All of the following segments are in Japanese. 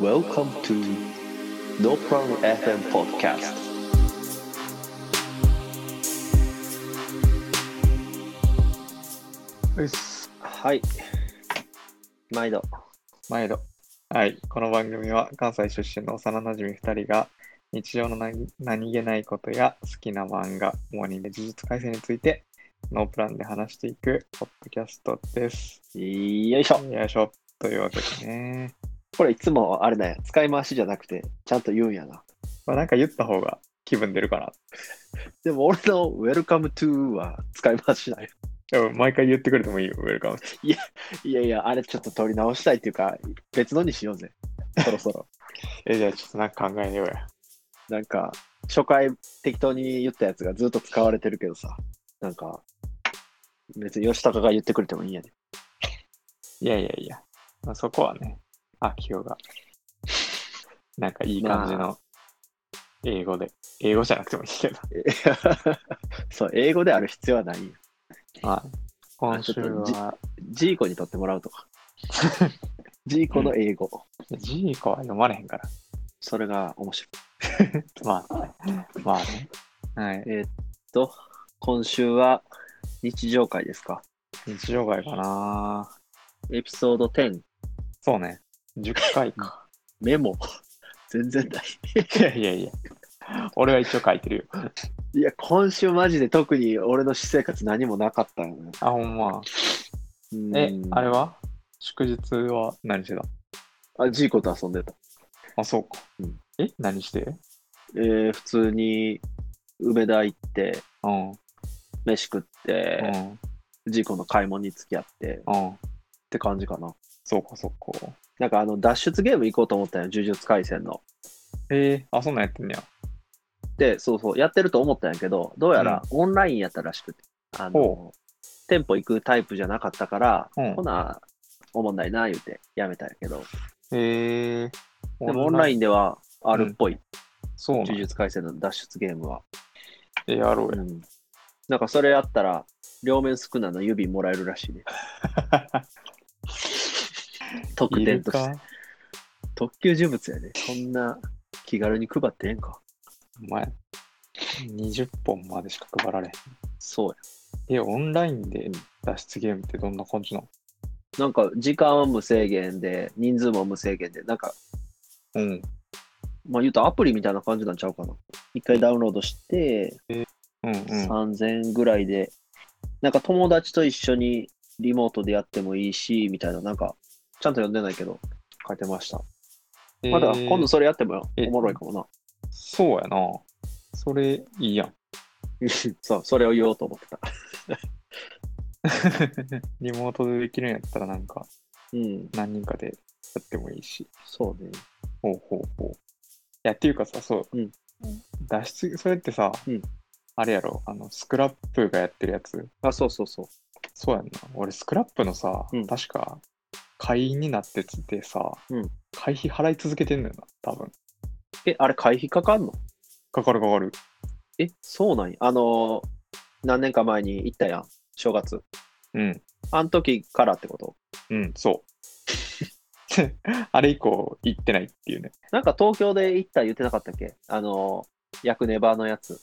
Welcome to No Problem FM Podcast うっす。はい毎度毎度。はい。この番組は関西出身の幼馴染2人が日常の何何気ないことや好きな漫画、主に呪術改正についてノープランで話していくポッドキャストです。よいしょよいしょ。というわけでね。これいつもあれだよ使い回しじゃなくてちゃんと言うんやなまあ、なんか言った方が気分出るかな。でも俺の Welcome to は使い回しないでも毎回言ってくれてもいいよ、ウェルカム。いやいやあれちょっと取り直したいっていうか別のにしようぜそろそろ え、じゃあちょっとなんか考えようや。なんか初回適当に言ったやつがずっと使われてるけどさなんか別に吉高が言ってくれてもいいんやねいやいやいや。まあ、そこはね、あ、きよが。なんかいい感じの英語で。英語じゃなくてもいいけど。そう英語である必要はないよはい。今週は、ジーコにとってもらうとか ジーコの英語、ジーコは読まれへんから。それが面白い まあね。まあね。はい。えーっと今週は日常会ですか？日常会かなエピソード10そうね。10回か。メモ 全然ないいやいやいや。俺は一応書いてるよ。いや今週マジで特に俺の私生活何もなかったよねあ、ほんま。うんえ、あれは？祝日は何してた？あジーコと遊んでたあ、そうか。うんえ何して？えー普通に梅田行ってうん。飯食って、ジーコの買い物に付き合ってっうん。うん。て感じかなそうか、そうか。なんかあの脱出ゲーム行こうと思ったよ呪術廻戦の。えー、あ、そんなんやってんねや。でそうそうやってると思ったんやけどどうやらオンラインやったらしくて、あのほ店舗行くタイプじゃなかったから、うん。ほなおもんないな言うてやめたんやけど。えー。でもオンライン。ではあるっぽい、そうなん呪術廻戦の脱出ゲームは、え、やろうや。うん、なんかそれやったら両面少なの指もらえるらしいね 特い典として。特級呪物やねそんな気軽に配ってええんか。お前、20本までしか配られへん。そうや。え、オンラインで脱出ゲームってどんな感じなの？なんか時間は無制限で人数も無制限でなんかうん。まあ言うとアプリみたいな感じなんちゃうかな。一回ダウンロードして、うんうん。3000円ぐらいでなんか友達と一緒にリモートでやってもいいしみたいななんかちゃんと読んでないけど書いてましたまだえー今度それやってもえおもろいかもな。そうやな。それいいやん。そう、それを言おうと思ってた。リモートでできるんやったらなんかうん、何人かでやってもいいし。そうね。ほうほうほう。いや、っていうかさ、そう。うん脱出、それってさ、うんあれやろ、あの、スクラップがやってるやつ。あ、そうそうそう。そうやんな。俺、スクラップのさ、うん確か、会員になっててさ、うん会費払い続けてんのよな、多分。え、あれ、会費かかんの？かかるかかる。え、そうなんや。あのー何年か前に行ったやん。正月。うん。あの時からってこと？うん、そう。あれ以降、行ってないっていうね。なんか東京で行った言ってなかったっけ？あのー、薬ネバのやつ。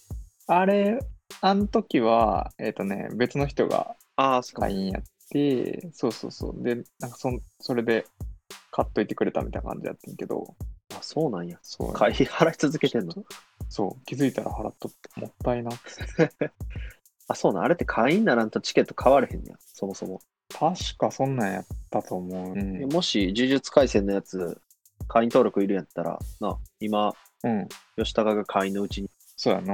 あれ、あの時は、えっ、とね、別の人が会員やって、そうそうそう。で、なんかそん、それで買っといてくれたみたいな感じやってんけど、あそうなんや。そう、会費払い続けてんの？そう、気づいたら払っとって、もったいな。あ、そうなん。あれって会員ならんとチケット買われへんねや。そもそも。確かそんなんやったと思う。うん。もし、呪術廻戦のやつ、会員登録いるんやったら、な、今、うん。吉高が会員のうちにそうやな。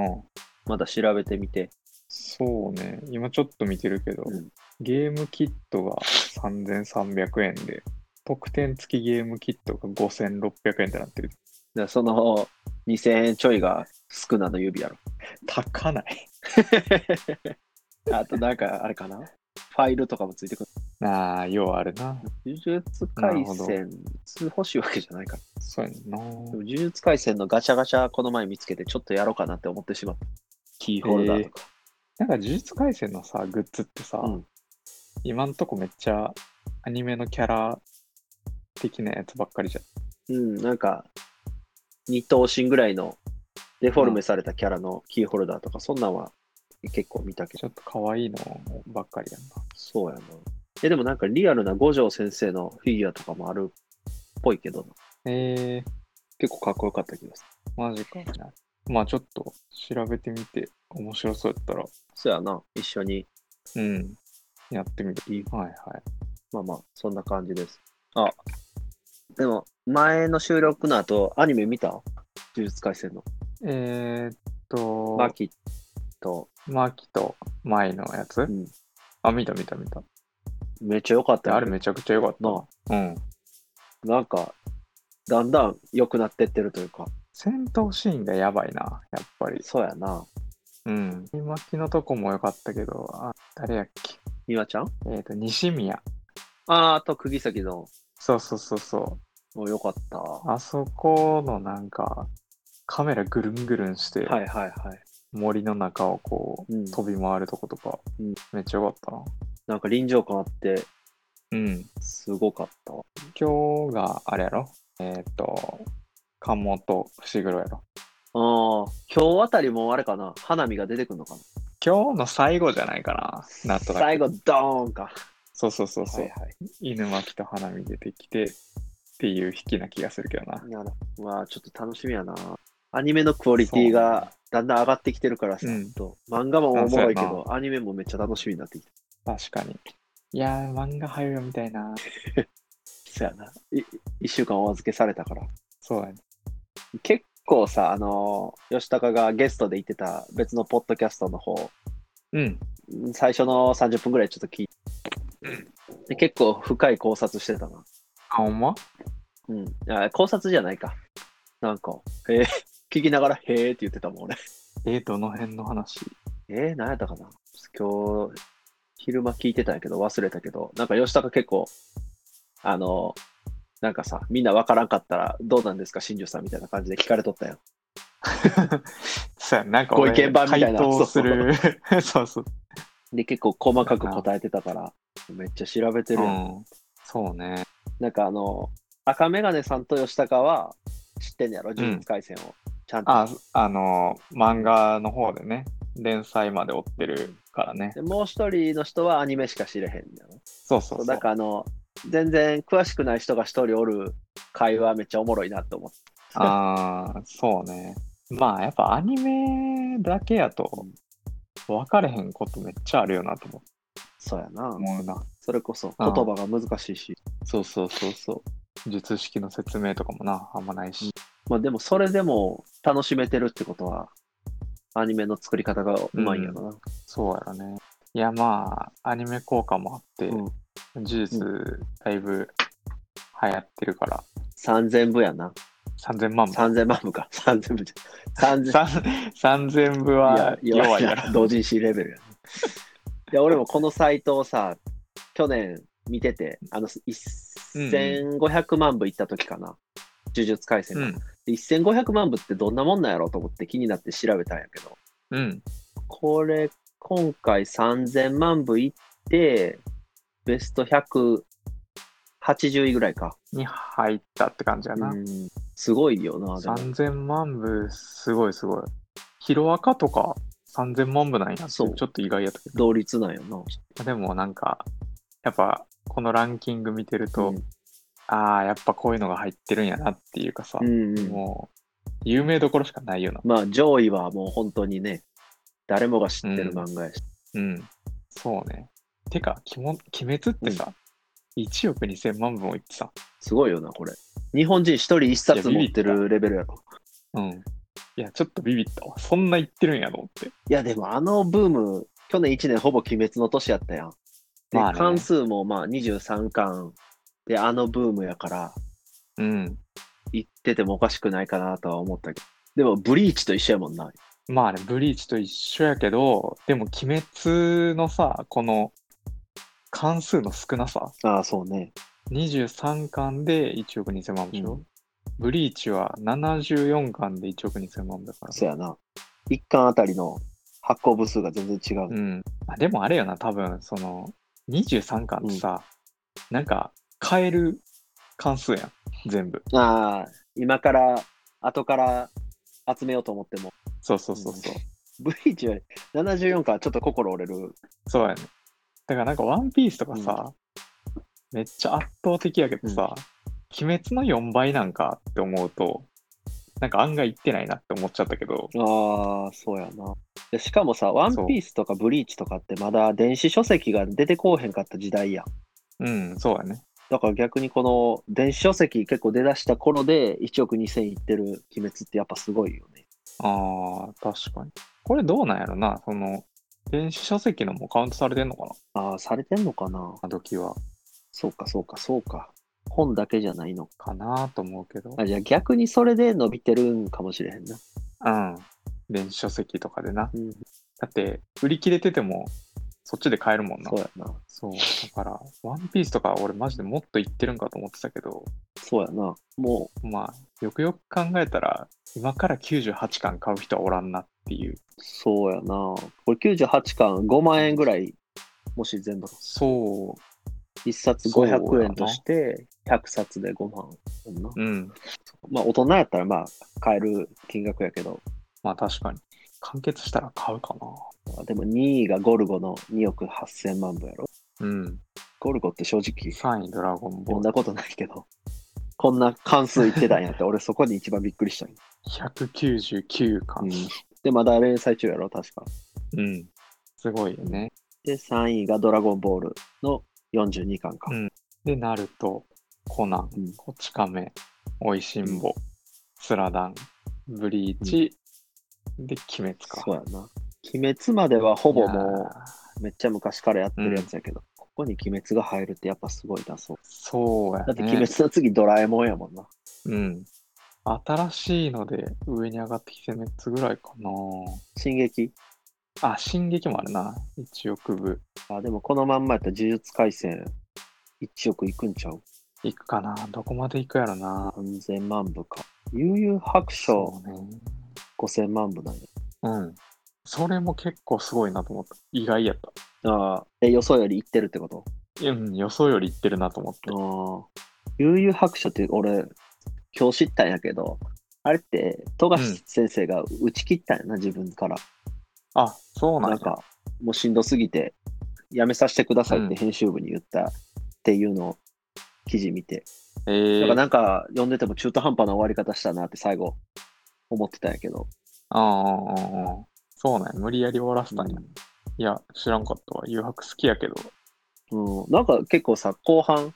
まだ調べてみて。そうね。今ちょっと見てるけど、うんゲームキットが3300円で、特典付きゲームキットが5600円ってなってる。でその2000円ちょいが少なの指やろ。高ない。あとなんかあれかな？ファイルとかもついてくる。ああ、ようあるな。呪術廻戦、欲しいわけじゃないから。そうやんな。呪術廻戦のガチャガチャこの前見つけてちょっとやろうかなって思ってしまった。キーホルダーとか。なんか呪術廻戦のさ、グッズってさ、うん今んとこめっちゃアニメのキャラ的なやつばっかりじゃん。うん、なんか、二頭身ぐらいのデフォルメされたキャラのキーホルダーとか、そんなんは結構見たけど、ちょっと可愛いのばっかりやんな。そうやな。え、でもなんかリアルな五条先生のフィギュアとかもあるっぽいけどな、えー、結構かっこよかった気がする。マジか。まあちょっと調べてみて、面白そうやったら、そうやな、一緒に。うん、やってみる。いいはいはい。まあまあ、そんな感じです。あ、でも、前の収録の後、アニメ見た？呪術廻戦の。えー、っと、マキと、マキとマイのやつ、うん、あ、見た見た見た。めっちゃ良かったよあれめちゃくちゃ良かったわ。うん。なんか、だんだん良くなってってるというか、戦闘シーンがやばいな、やっぱり。そうやな。うん。今木のとこも良かったけど、あ、誰やっけ？みわちゃん？えー、っと、西宮。あーあと、釘崎の、そうそうそうそう。もう良かった。はあそこのなんか、カメラぐるんぐるんして、いはいはい。森の中をこう、うん飛び回るとことか、うんめっちゃ良かったな。なんか臨場感あって、うん。すごかったわ。今日があれやろ？えーっ、と、関本伏黒やろ。ああ、今日あたりもあれかな、花見が出てくるのかな？今日の最後じゃないかな。なんとなく。最後、ドーンか。そうそうそうそう。はいはい。犬巻と花見出てきてっていう引きな気がするけどな。なるまあ、ちょっと楽しみやな。アニメのクオリティがだんだん上がってきてるからさ、うんと漫画もおもろいけど、アニメもめっちゃ楽しみになってきた。確かに。いやー、漫画入るみたいな。そうやな。い一週間お預けされたから。そうやね。結構さ、あのー吉高がゲストで言ってた別のポッドキャストの方、うん。最初の30分ぐらいちょっと聞いて、うんで結構深い考察してたな。あ、ほんま？うん。あ考察じゃないか。なんか、へえ、聞きながら、へえって言ってたもん、俺。えー、どの辺の話？えー、何やったかな？今日、昼間聞いてたんやけど、忘れたけど、なんか吉高結構、あの、なんかさ、みんなわからんかったら、どうなんですか、新庄さんみたいな感じで聞かれとったよ。そうやなんかご意見番みたいなする。そうそう。で、結構細かく答えてたから、めっちゃ調べてる。うん。そうね。なんかあの、赤メガネさんと吉高は知ってんねやろ、呪術廻戦を。ちゃんと。あ、あのー漫画の方でね、連載まで追ってるからね。でもう一人の人はアニメしか知れへんねやろ？そうそうそう。だからあの、全然詳しくない人が一人おる会話めっちゃおもろいなと思って。ああ、そうね。まあ、やっぱアニメだけやと分かれへんことめっちゃあるよなと思そうやな。思うな。それこそ言葉が難しいし。そうそうそうそう。術式の説明とかもな、あんまないし。まあでもそれでも楽しめてるってことは、アニメの作り方がうまいんやろな。そうやろね。いや、まあ、アニメ効果もあって、うん呪術だいぶ流行ってるから、3000部やな。3000万部。3000万部か。3000部じゃ。3000さん3000部はいや弱いやろ。同人誌レベルやな。いや、俺もこのサイトをさ、去年見てて、あの、1500万部いった時かな。呪術廻戦が。うん。で1500万部ってどんなもんなんやろうと思って気になって調べたんやけど、うん。これ、今回3000万部いって、ベスト180位ぐらいか。に入ったって感じやな。うんすごいよな、でも。3000万部、すごいすごい。ヒロアカとか3000万部なんやちょっと意外やったけど。同率なんよな。でもなんか、やっぱこのランキング見てると、うんああ、やっぱこういうのが入ってるんやなっていうかさ、うんうんもう、有名どころしかないよな。まあ、上位はもう本当にね、誰もが知ってる漫画やし。うん。そうね。てか、きも鬼滅ってさ、1億2000万部もいってさ、すごいよな、これ。日本人一人一冊持ってるレベルやろ。うん。いや、ちょっとビビったわ。そんな言ってるんやと思って。いや、でもあのブーム、去年1年ほぼ鬼滅の年やったやん。で、まあね関数もまあ23巻で、あのブームやから、うん。言っててもおかしくないかなとは思ったけど。でも、ブリーチと一緒やもんな。まあね、ブリーチと一緒やけど、でも鬼滅のさ、この関数の少なさ、ああ、そうね。23巻で1億2000万部でしょ、うんブリーチは74巻で1億2000万部だから。そうやな。1巻あたりの発行部数が全然違う。うん。あでもあれよな、多分、その、23巻ってさ、なんか、買える関数やん、全部。ああ、今から、後から集めようと思っても、そうそうそうそう。ブリーチは74からちょっと心折れる。そうやね。だからなんかワンピースとかさ、めっちゃ圧倒的やけどさ、鬼滅の4倍なんかって思うと、なんか案外いってないなって思っちゃったけど、ああ、そうやな。でしかもさ、ワンピースとかブリーチとかってまだ電子書籍が出てこうへんかった時代やん。うん、そうやね。だから逆にこの電子書籍結構出だした頃で1億2000いってる鬼滅ってやっぱすごいよね。ああ、確かに。これどうなんやろな、その、電子書籍のもカウントされてんのかな？ああ、されてんのかな？あ時は。そうかそうかそうか。本だけじゃないのか。かなと思うけど。あじゃあ逆にそれで伸びてるんかもしれへんな。うん。電子書籍とかでな。うん、だって、売り切れてても、そっちで買えるもんなそう。やな。そう。だから、ワンピースとか俺マジでもっといってるんかと思ってたけど、そうやな。もまあ、よくよく考えたら、今から98巻買う人はおらんなっていう。う、そうやな。これ98巻5万円ぐらい、もし全部、そ1うやな500円として、100冊で5万。うん。まあ大人やったらまあ買える金額やけど、まあ確かに。完結したら買うかな。でも2位がゴルゴの2億8000万部やろ。うん。ゴルゴって正直3位ドラゴンボール。読んだことないけど、こんな関数いってたんやって、俺そこに一番びっくりしたんよ199巻。うんで、まだ連載中やろ、確か。うん。すごいよね。で、3位がドラゴンボールの42巻か。うんで、ナルト、コナン、うんこち亀、おいしんぼ、スラダン、ブリーチ、で、鬼滅か。そうやな。鬼滅まではほぼもうめっちゃ昔からやってるやつやけど、ここに鬼滅が入るってやっぱすごいな、そう。そうやね。だって鬼滅の次ドラえもんやもんな。うん。新しいので上に上がってきて3つぐらいかな。進撃？あ、進撃もあるな。1億部。あ、でもこのまんまやったら呪術廻戦1億いくんちゃう？いくかな。どこまでいくやろな。?3000 万部か。悠々白書ね。5000万部なんや。うん。それも結構すごいなと思った。意外やった。ああ、え、予想よりいってるってこと？うん、予想よりいってるなと思って。ああ。悠々白書って俺、今日知ったんやけど、あれって、富樫先生が打ち切ったんやな、自分から。あ、そうなんや。なんか、もうしんどすぎて、やめさせてくださいっうんて編集部に言ったっていうのを記事見て、えー、だからなんか読んでても中途半端な終わり方したなって最後思ってたんやけど、ああそうなんや。無理やり終わらせたんや。ういや、知らんかったわ。誘白好きやけど。んうん、なんか結構さ、後半、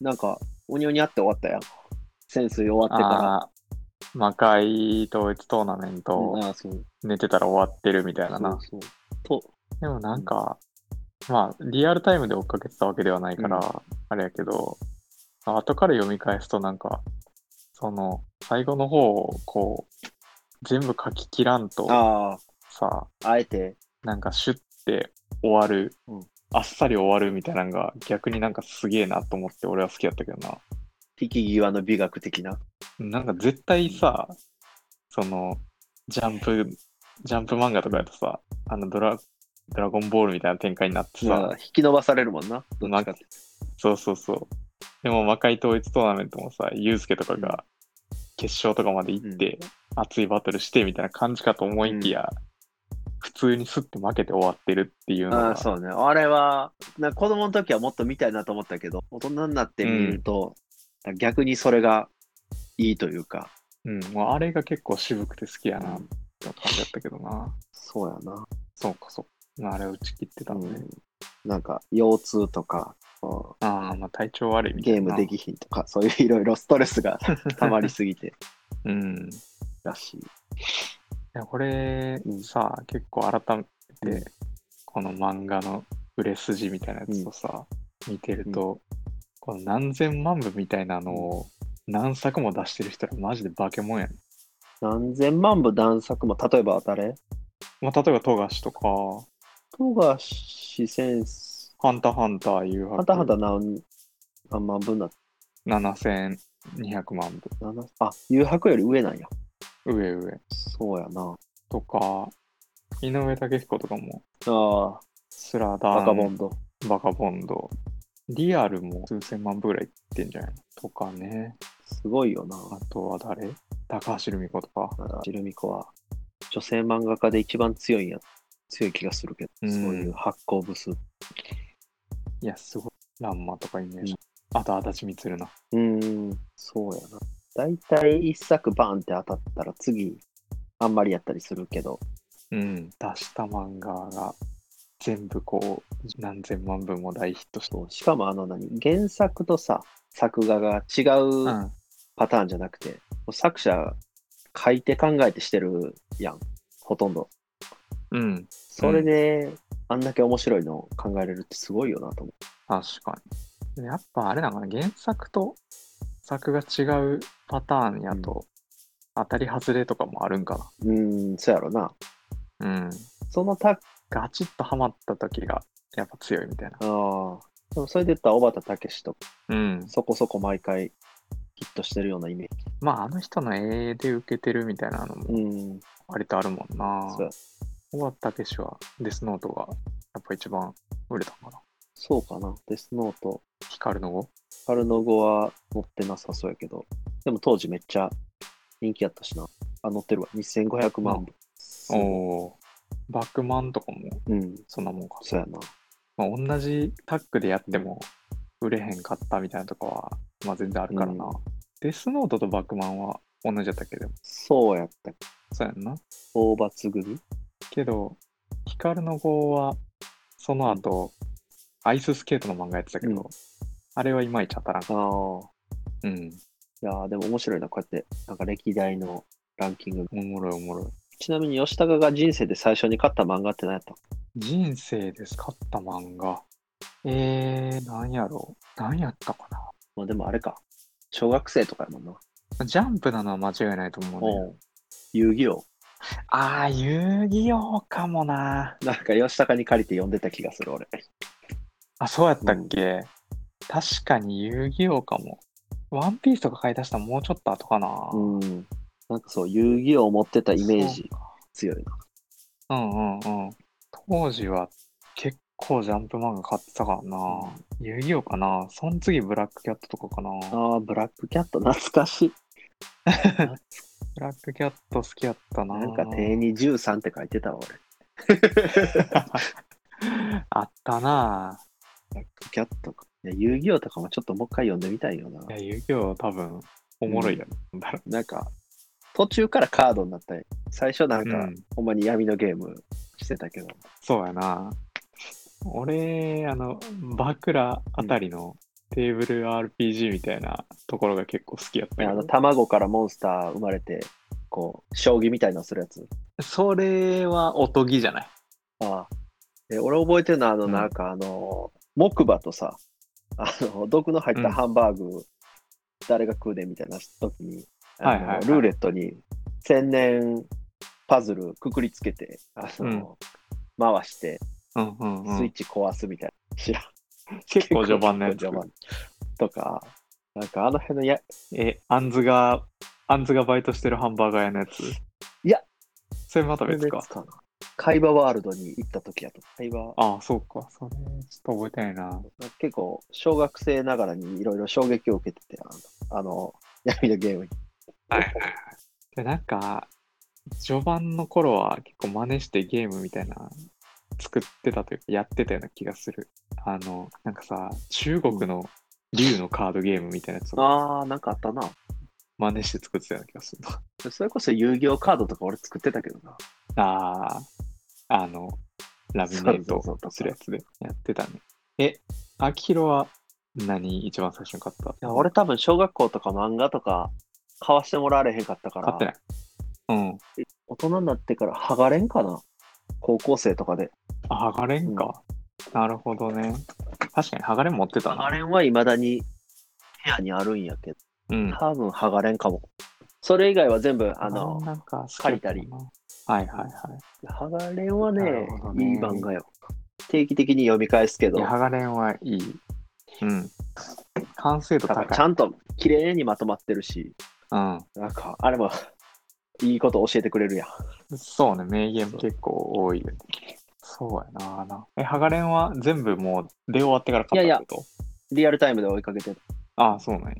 なんか、おにおにあって終わったやん。潜水終わってかああ、魔界統一トーナメンら。トうんああ、そう。寝てたら終わってるみたいなな。そうそうと、でもなんか、まあ、リアルタイムで追っかけてたわけではないから、あれやけど、後から読み返すとなんか、その、最後の方をこう、全部書き切らんとあさ、あ、あえて、なんかシュッて終わる、うんあっさり終わるみたいなのが逆になんかすげえなと思って俺は好きやったけどな。引き際の美学的な。なんか絶対さ、その、ジャンプ、ジャンプ漫画とかやとさ、あのドラ、ドラゴンボールみたいな展開になってさ、まあ、引き伸ばされるもんな。どっちか。そうそうそう。でも魔界統一トーナメントもさ、ユウスケとかが決勝とかまで行って、熱いバトルしてみたいな感じかと思いきや、普通にスッて負けて終わってるっていうのが、ああ、そうね。あれは、な子供の時はもっと見たいなと思ったけど、大人になってみると、逆にそれがいいというか、うん、もうあれが結構渋くて好きやなって感じだったけどな。そうやな。そうかそう。あれ打ち切ってたうのね。ん、なんか、腰痛とか、こああ、まあ体調悪いうみたいな。ゲームできひんとか、そういういろいろストレスが溜まりすぎて うん。いらしい。やこれうん。さ、結構改めうん。て、この漫画の売れ筋みたいなやつをさ、見てると、この何千万部みたいなのを何作も出してる人らマジで化け物やねん。何千万部何作も、例えば誰？まあ、例えば、富樫とか、富樫先生、ハンターハンター、誘ハンターハンタ白、ー何何万部なっ7200万部。たなあ、誘白より上なんや。上上。そうやな。とか、井上武彦とかも、あスラあ、ダン、バカボンド。バカボンド、リアルも数千万部ぐらいいってんじゃないの？とかね。すごいよな。あとは誰？高橋留美子とか。ただ、ジルミコは女性漫画家で一番強いんや、強い気がするけど、うんそういう発行部数。いや、すごい。ランマとかイメージ。あと、足立みつるな。うーん、そうやな。だいたい一作バーンって当たったら次、あんまりやったりするけど、うん。出した漫画が全部こう、何千万部も大ヒットして。そうしかもあの何、原作とさ、作画が違ううん。パターンじゃなくて、作者書いて考えてしてるやん、ほとんど。うん。それで、あんだけ面白いのを考えれるってすごいよなと思確かに。やっぱあれなのかな、原作と作が違うパターンやと、当たり外れとかもあるんかう。うーん、そうやろな。な。うん。そのた、あガチッとハマった時がやっぱ強いみたいな。あ、でもそれで言ったら小畑武史とか、うん。そこそこ毎回ヒットしてるようなイメージ。まああの人の絵で受けてるみたいなのもうん、割とあるもんな。そうや小畑武史はデスノートがやっぱ一番売れたのかな。そうかな。デスノート、光の語春の語は載ってなさそうやけど、でも当時めっちゃ人気やったしな。あ、載ってるわ。2500万部。おおー。バックマンとかもうん、そんなもんか。そうやな。まあ、同じタッグでやっても売れへんかったみたいなとかは、まあ全然あるからな。うんデスノートとバックマンは同じだったけど、そうやった。そうやんな。大抜組けど、ヒカルの語は、その後、アイススケートの漫画やってたけど、うんあれはいまいち当たらんあかっあ。た。うん。いやーでも面白いな、こうやって、なんか歴代のランキング。おもろいおもろい。ちなみに吉高が人生で最初に買った漫画って何やった人生で使った漫画。えー、なんやろ？う。なんやったかな？まあでもあれか。小学生とかやもんな。ジャンプなのは間違いないと思うね。おう遊戯王。あー、遊戯王かもな。なんか吉高に借りて読んでた気がする、俺。あ、そうやったっけ、確かに遊戯王かも。ワンピースとか買い出したのもうちょっと後かな。うん。なんかそう、遊戯王を持ってたイメージ強いな。うんうんうん。当時は結構ジャンプ漫画買ってたからな。遊戯王かな。その次ブラックキャットとかかな。ああ、ブラックキャット懐かしい。ブラックキャット好きやったな。なんか手に13って書いてたわ、俺。あったな。ブラックキャットか。いや遊戯王とかもちょっともう一回読んでみたいよな。いや、遊戯王多分おもろいやろ。だろなんか、途中からカードになったり、最初なんか、うんほんまに闇のゲームしてたけど。そうやな。俺、あの、バクラあたりのテーブル RPG みたいなところが結構好きやったけあの、ど。卵からモンスター生まれて、こう、将棋みたいなのするやつ。それはおとぎじゃない？ああ。え、俺覚えてるのは、あの、うんなんかあの、木馬とさ、あの、毒の入ったハンバーグ、誰が食うねみたいな時に、はいはいはいルーレットに千年パズルくくりつけて、あの、回して、うんうんうん。スイッチ壊すみたいな。知らん。結構序盤のやつ。序盤とか、なんかあの辺のや、え、アンズが、アンズがバイトしてるハンバーガー屋のやつ。いや、それまた別か。別かな。海馬ワールドに行った時やと。海馬、ああ、そうか。それ、ちょっと覚えてないな。結構、小学生ながらにいろいろ衝撃を受けてて、あの、あの闇のゲームに。はいはいはい。で、なんか、序盤の頃は結構真似してゲームみたいな作ってたというか、やってたような気がする。あの、なんかさ、中国の竜のカードゲームみたいなやつをあー、なんかあったな。真似して作ってたような気がするな。それこそ遊戯王カードとか俺作ってたけどな。ああ、あの、ラミネートするやつでやってたね。え、アキヒロは何一番最初に買った？いや俺多分小学校とか漫画とか買わしてもらわれへんかったから、買ってない。うん。大人になってから剥がれんかな？高校生とかで。あ、ハガレンか。なるほどね。確かにハガレン持ってたな。剥がれんは未だに部屋にあるんやけど、うん。多分剥がれんかも。それ以外は全部、あの、なんか借りたり。はいはいはい。剥がれんはねねいい漫画よ。定期的に読み返すけどハガレンはいい。うん。完成度高い。ちゃんと綺麗にまとまってるし、うん。なんか、あれも、いいこと教えてくれるやん。そうね、名言結構多いよね。そうやなな。え、ハガレンは全部もう出終わってから買ったってこと？リアルタイムで追いかけてる。ああ、そうなんや。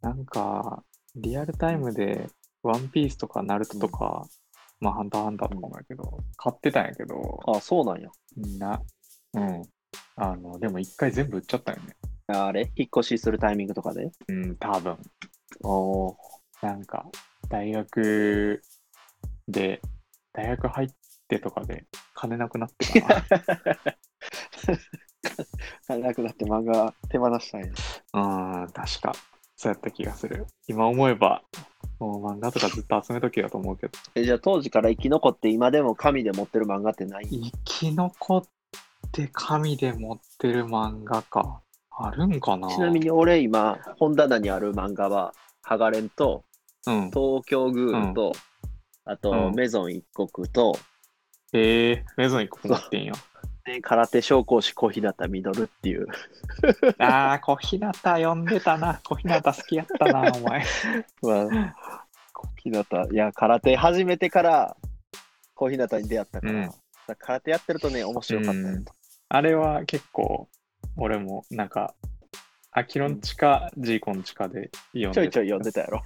なんか、リアルタイムで、ワンピースとかナルトとか、まあ、ハンターハンターとかもやけど、買ってたんやけど、あ、そうなんや。みんな、うん。あの、でも一回全部売っちゃったよね。あれ？引っ越しするタイミングとかで？うん、多分。おーなんか、大学で、大学入ってとかで、金なくなってか なくなって漫画手放したんや。な。うん、確か。そうやった気がする。今思えば、もう漫画とかずっと集めときだと思うけど。えじゃあ当時から生き残って今でも紙で持ってる漫画ってない？生き残って紙で持ってる漫画か。あるんかな？ちなみに俺今、本棚にある漫画は、ハガレンと、うん。東京グールと、あと、うんメゾン一国と、えー、メゾン一個持ってんよ。で空手昇降士小日向ミドルっていう。あー、小日向読んでたな。小日向好きやったな、お前。まあ、小日向、いや、空手始めてから、小日向に出会ったから、うんだから空手やってるとね、面白かったよ、うんあれは結構、俺もなんか、アキロンチかジーコンチかで読んでちょいちょい読んでたやろ。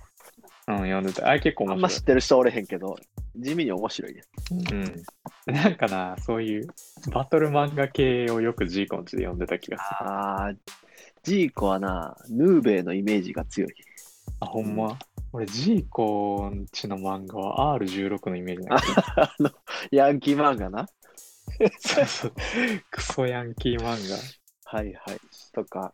うん、読んでた。あれ結構面白いあんま知っ。てる人おれへんけど、地味に面白いね。うん。なんかな、そういうバトル漫画系をよくジーコンチで読んでた気がする。あー、ジーコはな、ヌーベイのイメージが強い。あ、ほんま？俺、ジーコンチの漫画は R16 のイメージなんだけど あの、ヤンキー漫画な。そうそう。クソヤンキー漫はいはい。とか、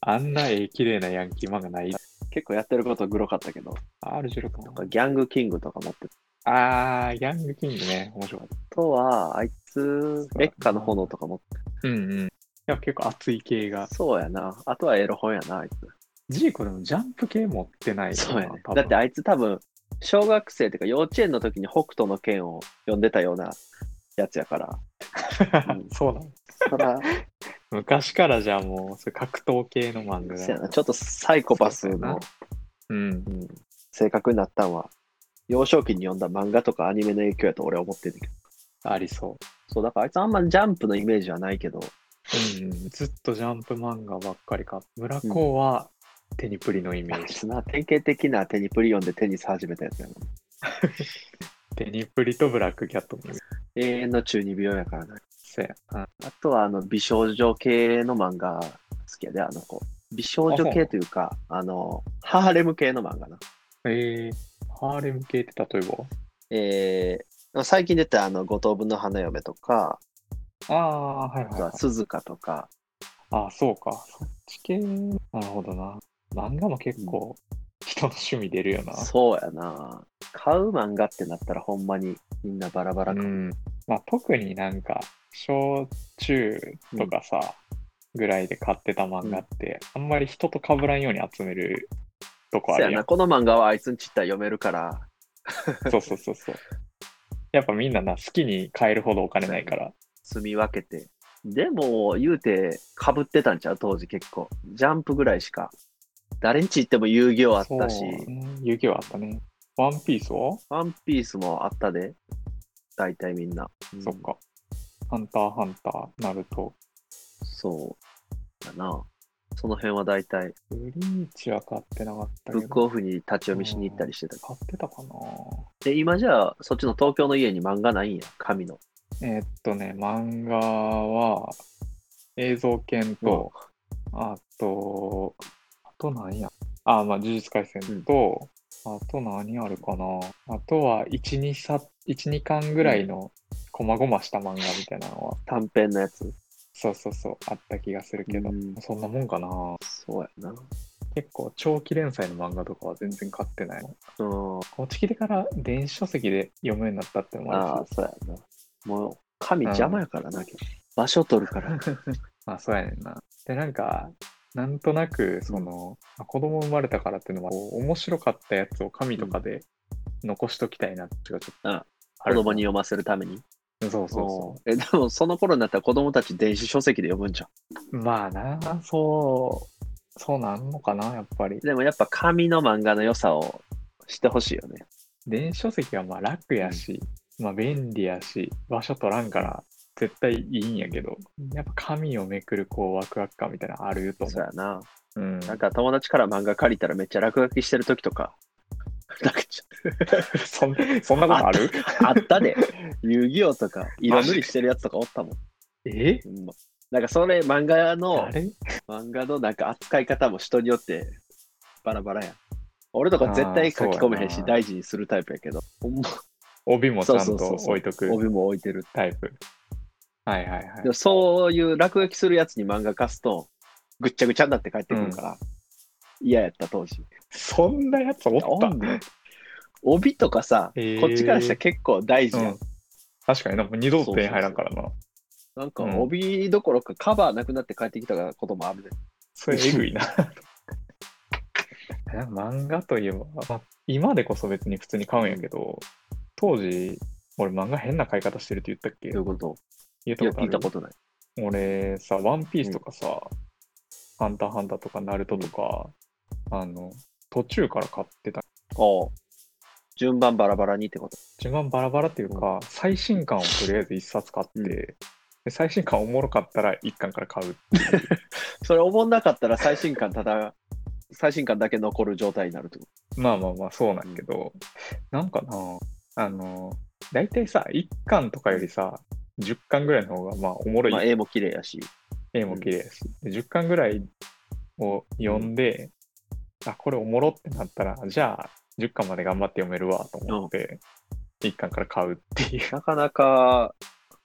画。あんな絵綺麗なヤンキー漫画ない？結構やってることグロかったけど、R16 とのかギャングキングとか持ってた。あー、ヤングキングね。面白かった。あとは、あいつ、劣化の炎とか持ってうんうん。いや、結構熱い系が。そうやな。あとはエロ本やな、あいつ。ジーコでもジャンプ系持ってないそうやねだってあいつ多分、小学生というか幼稚園の時に北斗の剣を読んでたようなやつやから。う んそうなの。そら、昔からじゃあもう、それ格闘系の漫画が。そうやな。ちょっとサイコパスの、うん。うん、性格になったんは、幼少期に読んだ漫画とかアニメの影響やと俺は思ってるけど。ありそそう、だからあいつあんまジャンプのイメージはないけど、う。うん、ずっとジャンプ漫画ばっかりか。村子はテニプリのイメージ。あいつな、典型的なテニプリ読んでテニス始めたやつやもん。テニプリとブラックキャットのイメージ。永遠の中二病やからな。せやうんあとは、あの、美少女系の漫画好きやで、あの子。美少女系というか、あの、ハーレム系の漫画な。えー、ハーレム系って例えば？えー、最近出たあの、五等分の花嫁とか、ああ、はいはい、はい。鈴鹿とか、ああ、そうか。そっち系？なるほどな。漫画も結構人の趣味出るよな。そうやな。買う漫画ってなったらほんまにみんなバラバラか。うん。まあ特になんか、小中とかさ、ぐらいで買ってた漫画って、あんまり人と被らんように集めるとこあそうやな。るやん。この漫画はあいつんちったら読めるから、そうそうそうそう。やっぱみんなな、好きに買えるほどお金ないから。住み分けて。でも、言うて、被ってたんちゃう当時結構。ジャンプぐらいしか。誰んち行っても遊戯王あったし、そうね遊戯王あったね。ワンピースは、ワンピースもあったで。大体みんな。うんそっか。ハンターハンター、ナルト。そう。だな。その辺は大体、ブリーチは買ってなかったけど。ブックオフに立ち読みしに行ったりしてた。買ってたかなで、今じゃあ、そっちの東京の家に漫画ないんや。紙の。えーっとね、漫画は映像犬と、あと、あと何やあ、まあ、呪術廻戦と、あと何あるかなあとは1、2冊、1、2巻ぐらいの細々した漫画みたいなのは、短編のやつ。そうそうそう、あった気がするけど、うんそんなもんかなそうやな。結構長期連載の漫画とかは全然買ってない。うん。こっち来てから電子書籍で読むようになったってのもあああるし、そうやな。もう、紙邪魔やからな、場所取るから。まあそうやねんな。で、なんか、なんとなく、その、まあ子供生まれたからっていうのは、面白かったやつを紙とかで残しときたいなっていうのがちょっとあある子供に読ませるために？そうそうそえ、でも、その頃になったら子供たち電子書籍で読むんじゃう。まあな、そう、そうなんのかな、やっぱりん。。でもやっぱ紙の漫画の良さを知ってほしいよね。電子書籍はまあ楽やし、まあ便利やし、場所取らんから絶対いいんやけど、やっぱ紙をめくるこうワクワク感みたいなのあると思う。そうやな。うん、なんか友達から漫画借りたらめっちゃ落書きしてる時とか、そんそんなことある？あったで、遊戯王とか色塗りしてるやつとかおったもん。え？ほんま。なんかそれ漫画の漫画のなんか扱い方も人によってバラバラやん。俺とか絶対書き込めへんし大事にするタイプやけど、ほんま。帯もちゃんと置いとく。帯も置いてる。タイプ。はいはいはいで。もそういう落書きするやつに漫画貸すと、ぐっちゃぐちゃになって帰ってくるから、嫌やった当時。そんなやつおった？なんで帯とかさ、へーこっちからしたら結構大事やん。うん確かになんか二度と手に入らんからな。なんかうん帯どころかカバーなくなって帰ってきたこともあるで。それえぐいな。漫画といえば、まあ、今でこそ別に普通に買うんやけど、当時、俺漫画変な買い方してるって言ったっけ？どういうこと？言ったことある？聞いたことない。俺さ、ワンピースとかさ、ハンターハンターとかナルトとか、あの、途中から買ってた。おう順番バラバラにってこと？順番バラバラっていうか、最新刊をとりあえず一冊買って、うん。で最新刊おもろかったら一巻から買う。それ思んなかったら最新刊ただ、最新刊だけ残る状態になるってこまあまあまあそうなんやけど、なんかな、あの、大体さ、1巻とかよりさ、10巻ぐらいの方がまあおもろと。い、まあ、絵も綺麗やし。絵も綺麗やし、で10巻ぐらいを読んで、あ、これおもろってなったら、じゃあ10巻まで頑張って読めるわと思って、1巻から買うっていう。なかなか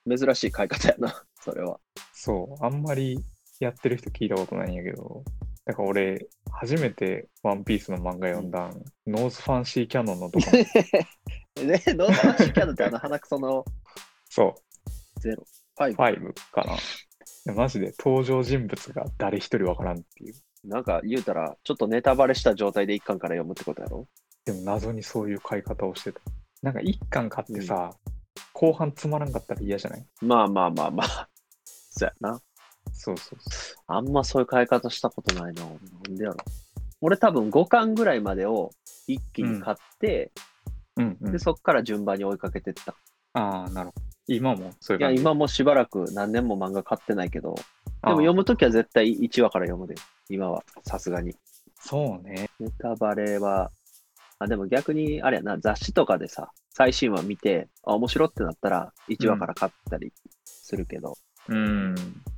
珍しい買い方やな、それは。そう、あんまりやってる人聞いたことないんやけど、だから俺、初めてワンピースの漫画読んだん、 Nose Fancy Cannon のとか、ね、ノートラシキャノってあの鼻くその。そう、ゼロ。 Five。5かな。マジで登場人物が誰一人わからんっていう。なんか言うたら、ちょっとネタバレした状態で一巻から読むってことやろ？でも謎にそういう買い方をしてた。なんか一巻買ってさ、後半つまらんかったら嫌じゃない？まあまあまあまあ。そうやな。そうそうそあんまそういう買い方したことないな。なんでやろ。俺多分5巻ぐらいまでを一気に買って、う。うんうんで、。そっから順番に追いかけてった。ああ、なるほど。今もそういういや、感じ。今もうしばらく何年も漫画買ってないけど、でも読むときは絶対1話から読むで。今は、さすがに。そうね。ネタバレは、あ、でも逆に、あれやな、雑誌とかでさ、最新話見て、あ、面白ってなったら、1話から買ったりするけど、うん。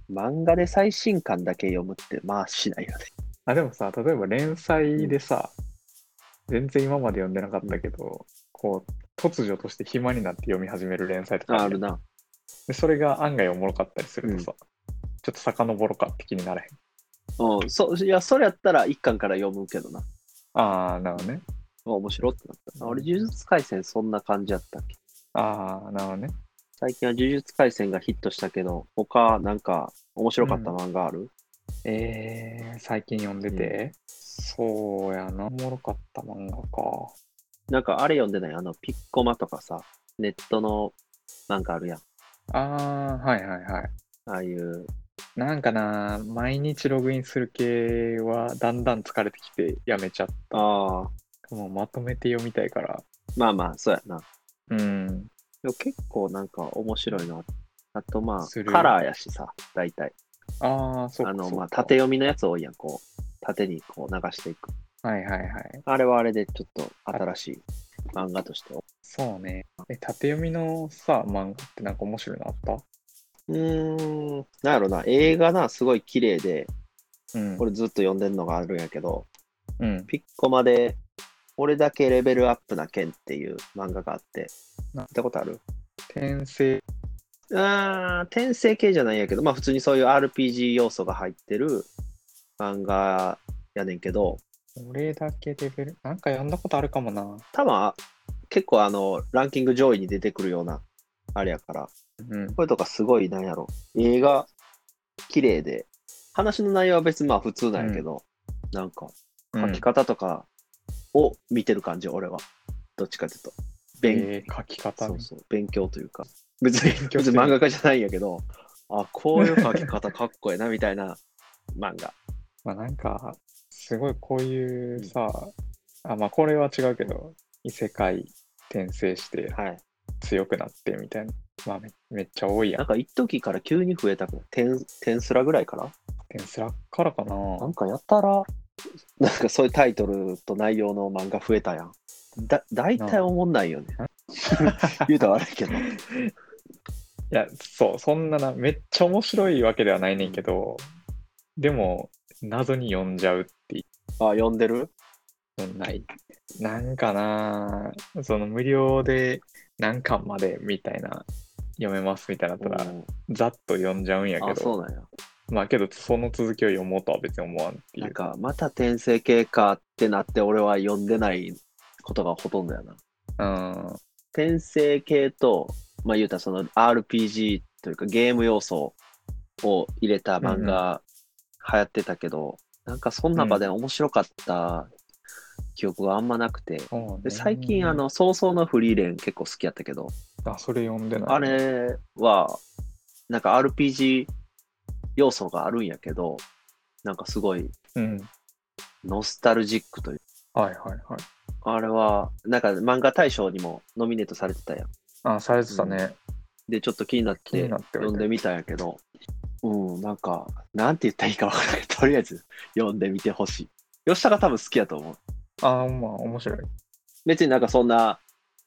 漫画で最新刊だけ読むって、まあしないよね。あ、でもさ、例えば連載でさ、全然今まで読んでなかったけど、こう、突如として暇になって読み始める連載とかああるな。でそれが案外おもろかったりするとさ、ちょっと遡ろうかって気にならへん。うん、そう、いや、それやったら1巻から読むけどな。ああ、なるほどね。あ面白ってなった。俺、呪術廻戦そんな感じやったっけ？ああ、なるほどね。最近は呪術廻戦がヒットしたけど、他なんか面白かった漫画ある、えー、最近読んでて、そうやな、おもろかった漫画か。なんかあれ読んでない？あの、ピッコマとかさ、ネットのなんかあるやん。ああ、はいはいはい。ああいう、なんかな、毎日ログインする系はだんだん疲れてきてやめちゃった。ああ、もうまとめて読みたいから。まあまあ、そうやな。うん。でも結構なんか面白いの。あとまあ、カラーやしさ、大体。ああ、そうかあの、まあ、縦読みのやつ多いやん、こう。縦にこう流していく。はいはいはい。あれはあれでちょっと新しい漫画として。そうね。え、縦読みのさ、漫画ってなんか面白いのあった？うーん、なんやろな、映画な、すごい綺麗で、うん。これずっと読んでんのがあるんやけど、うん。ピッコマで、俺だけレベルアップな剣っていう漫画があって、な見たことある？転生？あー転生系じゃないんやけど、まあ普通にそういう RPG 要素が入ってる漫画やねんけど、俺だけレベル、なんか読んだことあるかもな。多分あ結構あの、ランキング上位に出てくるような、あれやから、うん。これとかすごいなんやろ、映画綺麗で、話の内容は別にまあ普通なんやけど、なんか書き方とかを見てる感じ、俺は。どっちかというと。勉えー書き方ねそうそう、勉強というか。別に、勉強別に漫画家じゃないんやけど、あ、こういう書き方かっこいいな、みたいな漫画。まあなんか、すごいこういうさ、あ、まあこれは違うけど、異世界転生してはい。強くなってみたいな。まあめめっちゃ多いやん。なんか一時から急に増えたくない。テンテンスラぐらいからテンスラからかな？なんかやったら、なんかそういうタイトルと内容の漫画増えたやん。だ、大体思んないよね。言うたら悪いけど。いや、そう、そんなな、めっちゃ面白いわけではないねんけど、でも、謎に読んじゃうっあ、読んでる？ない。なんかな、その無料で何巻までみたいな、読めますみたいなったら、うんざっと読んじゃうんやけあ、そど、うなんや。まあけど、その続きを読もうとは別に思わんっていう。なんか、また転生系かってなって、俺は読んでないことがほとんどやな。うん。転生系と、まあ言うたらその RPG というかゲーム要素を入れた漫画流行ってたけど、なんかその中で面白かった記憶があんまなくて、そうねで最近あ、の、早々のフリーレン結構好きやったけど、あ、それ読んでない。あれは、なんか RPG 要素があるんやけど、なんかすごいうん。ノスタルジックという。はいはいはい。あれは、なんか漫画大賞にもノミネートされてたやん。あ、されてたね。で、ちょっと気になって読んでみたんやけど、うん、なんか、なんて言ったらいいかわからない とりあえず読んでみてほしい。吉田が多分好きやと思う。あ、まあ面白い。別になんかそんな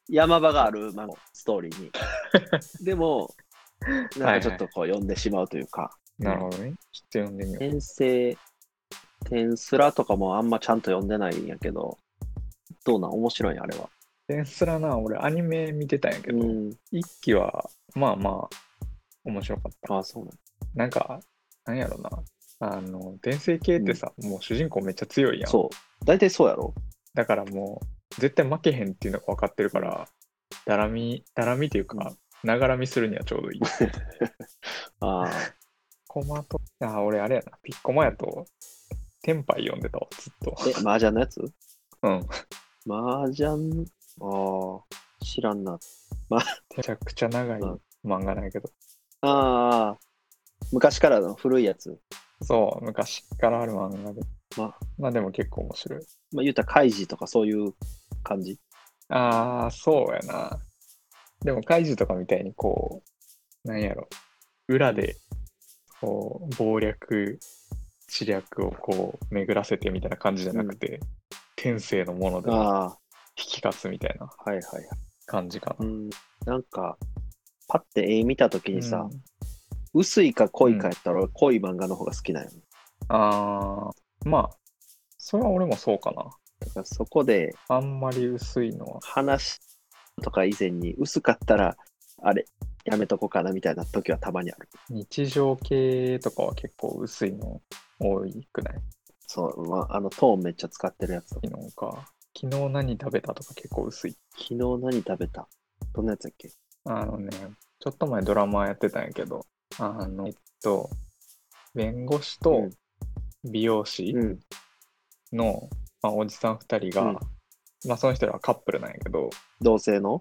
山場がある漫画ストーリーに。でも、なんかちょっとこう読んでしまうというか、なるほどね。ちょっと読んでみよう。転生、転スラとかもあんまちゃんと読んでないんやけど、どうなん？面白いん？あれは。テンスラな、俺アニメ見てたんやけど、うん。一期は、まあまあ、面白かった。ああ、そうなんなんか、なんやろな。あの、転生系ってさ、もう主人公めっちゃ強いやん。そう。大体そうやろだからもう、絶対負けへんっていうのが分かってるから、だらみ、だらみっていうか、ながらみするにはちょうどいい。ああ。コマと、あ、俺あれやな、ピッコマやと、テンパイ読んでたわ、ずっと。え、麻雀のやつ？うん。麻雀、ああ、知らんな。めちゃくちゃ長いうん漫画なんやけど。ああ、昔からの古いやつ。そう、昔からある漫画で。ままあでも結構面白い。まあ、言うたら、カイジとかそういう感じ？ああ、そうやな。でも、怪獣とかみたいにこう、なんやろ、裏で、こう、謀略、知略をこう、巡らせてみたいな感じじゃなくて、天性のもので引ああ、き勝つみたいなはいはいはい。感じかな。うん、なんか、パッて絵見たときにさ、うん薄いか濃いかやったら、濃い漫画の方が好きなんよね。ああ、まあ、それは俺もそうかな。だからそこであんまり薄いのは。話とか以前に薄かったら、あれ、やめとこうかなみたいな時はたまにある。日常系とかは結構薄いの多いくない？そう、まあ、あのトーンめっちゃ使ってるやつ。昨昨日か。昨日何食べたとか結構薄い。日何食べた？どんなやつやっけ？あのね、ちょっと前ドラマやってたんやけど、あの、えっと、弁護士と美容師うん。の、まあ、おじさん二人が、うんまあその人らはカップルなんやけど、同性の？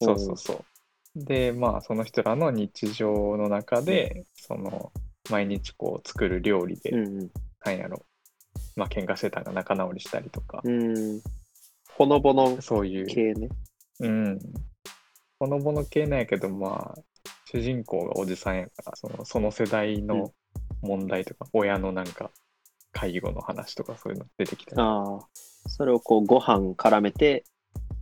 そうそうそう。で、まあその人らの日常の中で、その、毎日こう作る料理で、うんうん。なんやろ、まあ喧嘩してたら仲直りしたりとか、うん。ほのぼのそういう、系ね。うん。ほのぼの系なんやけど、まあ、主人公がおじさんやから、そのその世代の問題とか、親のなんか、介護の話とかそういうの出てきたり。ああ。それをこうご飯絡めて、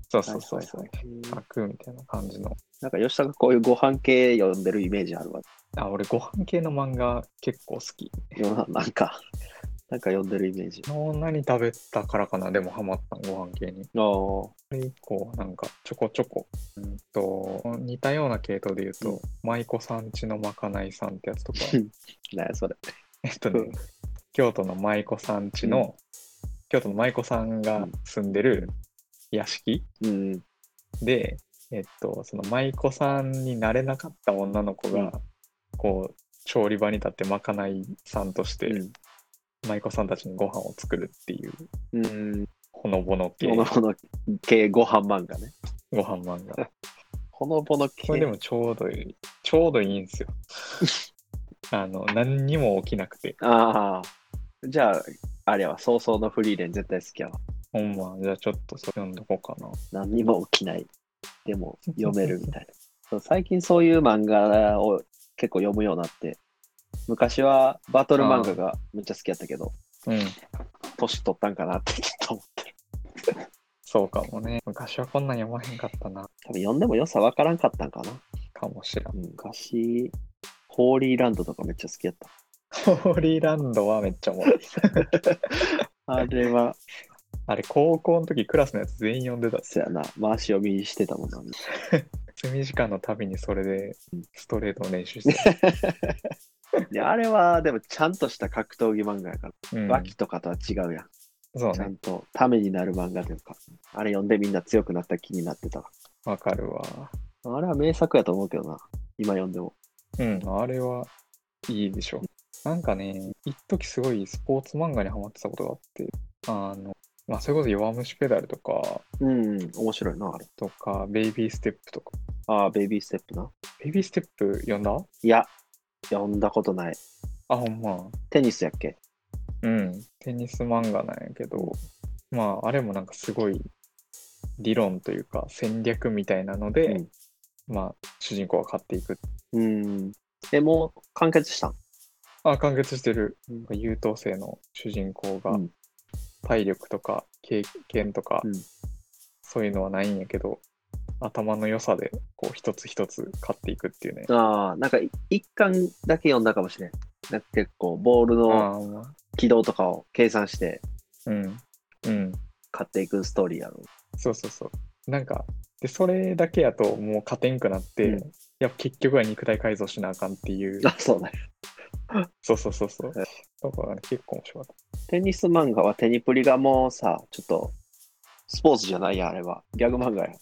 そうそうそうそう。くみたいな感じの。なんか吉田がこういうご飯系読んでるイメージあるわ。あ、俺、ご飯系の漫画結構好き。ななんか、なんか読んでるイメージ。何食べたからかな、でもハマったのご飯系に。ああ。それ以降、なんかちょこちょこ、うんと、似たような系統で言うと、舞妓さんちのまかないさんってやつとか、なそれ。えっとね、京都の舞妓さんちの、京都の舞妓さんが住んでる屋敷うん。で、えっと、その舞妓さんになれなかった女の子が、うんこう、調理場に立ってまかないさんとして、うん。舞妓さんたちにご飯を作るっていう、うん。ほのぼの系ほのぼの系ご飯漫画ね。ご飯漫画。ほのぼの系。これでもちょうどいい、ちょうどいいんですよ。あの、何にも起きなくて。ああ。じゃあ、あれは、早々のフリーレン絶対好きやわ。ほんま、じゃあちょっとそれ読んどこうかな。何にも起きない。でも、読めるみたい そう最近そういう漫画を結構読むようになって、昔はバトル漫画がめっちゃ好きやったけど、うん。年取ったんかなってちょっと思ってる。そうかもね。昔はこんなん読まへんかったな。多分読んでも良さわからんかったんかな。かもしらん。昔、ホーリーランドとかめっちゃ好きやった。ホーリーランドはめっちゃおもろい。あれは、あれ、高校の時クラスのやつ全員読んでた。そやな、回し読みしてたもんな。休み時間のたびにそれでストレートの練習して いやあれは、でもちゃんとした格闘技漫画やから、た。うんバキとかとは違うやん。そうね。ちゃんとためになる漫画というか、あれ読んでみんな強くなった気になってたわ。わかるわ。あれは名作やと思うけどな、今読んでも。うん、あれはいいでしょ。なんかね、一時すごいスポーツ漫画にハマってたことがあって、あの、まあ、それこそ弱虫ペダルとか、うん、面白いな、あれ。とか、ベイビーステップとか。ああ、ベイビーステップな。ベイビーステップ読んだ？いや、読んだことない。あ、ほんま。テニスやっけ？うん。テニス漫画なんやけど、まあ、あれもなんかすごい理論というか戦略みたいなので、うんまあ、主人公が勝っていく。うん。え、もう完結したん？あ、完結してるうん。優等生の主人公がうん体力とか経験とか、うんそういうのはないんやけど、頭の良さでこう一つ一つ勝っていくっていうね。ああ、なんかい一巻だけ読んだかもしれん。なんか結構、ボールあの軌道とかを計算してうん。うん。買っていくストーリーやろ。そうそうそう。なんか、で、それだけやともう勝てんくなって、うんやっぱ結局は肉体改造しなあかんっていう。あ、そうね。そうそうそうそう。はいだからね、結構面白かっテニス漫画はテニプリがもうさ、ちょっと、スポーツじゃないやん、あれは。ギャグ漫画や。た。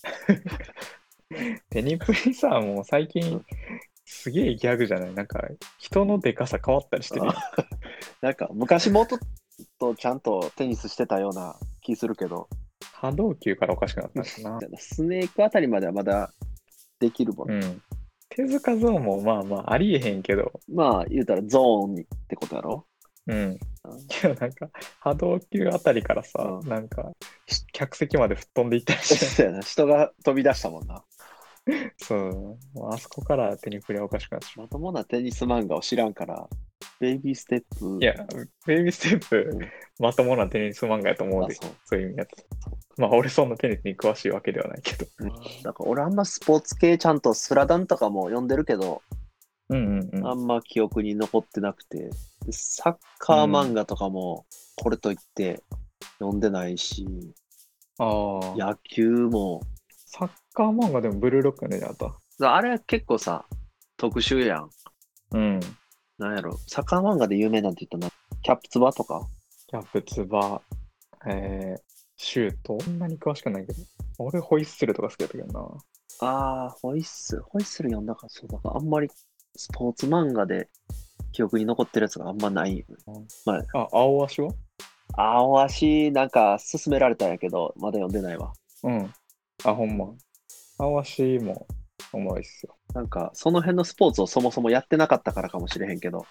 テニプリさ、もう最近、すげえギャグじゃない？なんか、人のでかさ変わったりしてるやん。なんか、昔もっととちゃんとテニスしてたような気するけど、波動球からおかしくなったんかな。スネークあたりまではまだできるもん。うん。手塚ゾーンもまあまあありえへんけど、まあ、言うたらゾーンにってことやろ？うん。なんか、波動球あたりからさ、うんなんか、し客席まで吹っ飛んでいったりして。人が飛び出したもんな。そう、あそこからテニプリはおかしくなってしまともなテニス漫画を知らんから、ベイビーステップ。いや、ベイビーステップ、まともなテニス漫画やと思うで、あそうそういう意味やと。まあ、俺そんなテニスに詳しいわけではないけど。だから俺あんまスポーツ系ちゃんとスラダンとかも読んでるけど、うんうんうん。あんま記憶に残ってなくて、でサッカー漫画とかもこれといって読んでないし、ああ。野球も、サッカー漫画でもブルーロックの出あった。あれは結構さ、特殊やん。うん。なんやろ、サッカー漫画で有名なんて言ったら、キャップツバとか？キャップツバ、えー、シュート？そんなに詳しくないけど。俺、ホイッスルとか好きだったけどな。ああ、ホイッスル、ホイッスル読んだから、そうだから、あんまりスポーツ漫画で記憶に残ってるやつがあんまないよね。あ、青足は？青足、なんか勧められたんやけど、まだ読んでないわ。うん。あ、ほんま。青足もおもろいっすよ。なんか、その辺のスポーツをそもそもやってなかったからかもしれへんけど、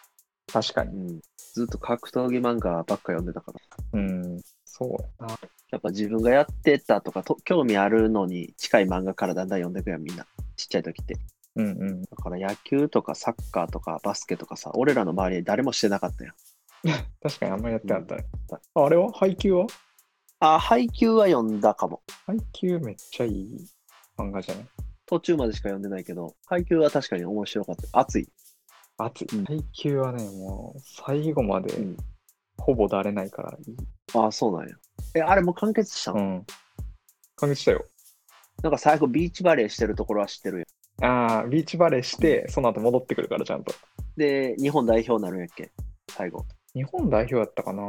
確かに。うん、ずっと格闘技漫画ばっか読んでたから。うん。そうやな。やっぱ自分がやってたとかと、興味あるのに近い漫画からだんだん読んでいくやん、みんな。ちっちゃい時って。うんうん。だから野球とかサッカーとかバスケとかさ、俺らの周りに誰もしてなかったやん。確かにあんまりやってなかったね。ああれは？配給は？あ、配給は読んだかも。配給めっちゃいい漫画じゃない？途中までしか読んでないけど、配給は確かに面白かった。熱い。熱い。うん配給はね、もう最後までうんほぼだれないからいい。ああ、そうなんや。え、あれもう完結したの、うん。完結したよ。なんか最後ビーチバレーしてるところは知ってるやん。ああ、ビーチバレーして、その後戻ってくるから、ちゃんと。で、日本代表になるんやっけ？最後。日本代表やったかな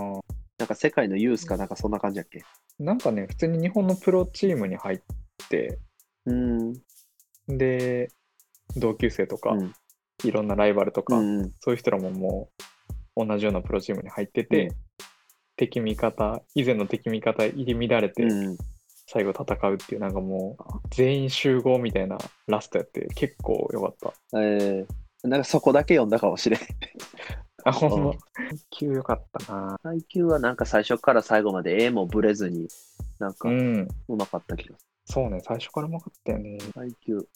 なんか世界のユースかなんかそんな感じやっけ？なんかね、普通に日本のプロチームに入って、うーん。で、同級生とか、うんいろんなライバルとか、うん。そういう人らももう同じようなプロチームに入ってて、うん敵味方、以前の敵味方入り乱れて、うん。最後戦うっていう、なんかもう、全員集合みたいなラストやって、結構良かった。えー、なんかそこだけ読んだかもしれん。あ、ほんまうん。急良かったな。配球はなんか最初から最後まで絵もブレずに、なんかう。うんまかった気がすそうね、最初からうまかったよね。る。配球。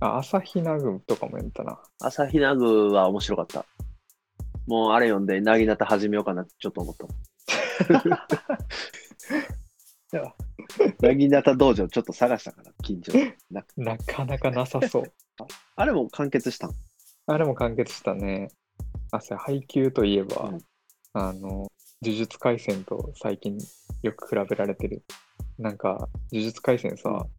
あ、朝日奈軍とかもやったな。朝日奈具は面白かった。もうあれ読んで、なぎなた始めようかなってちょっと思った なぎなた道場ちょっと探したから、近所で。ななかなかなさそう。あれも完結したん？あれも完結したね。あ、そうや配給といえば、うんあの、呪術廻戦と最近よく比べられてる。なんか、呪術廻戦さ、うん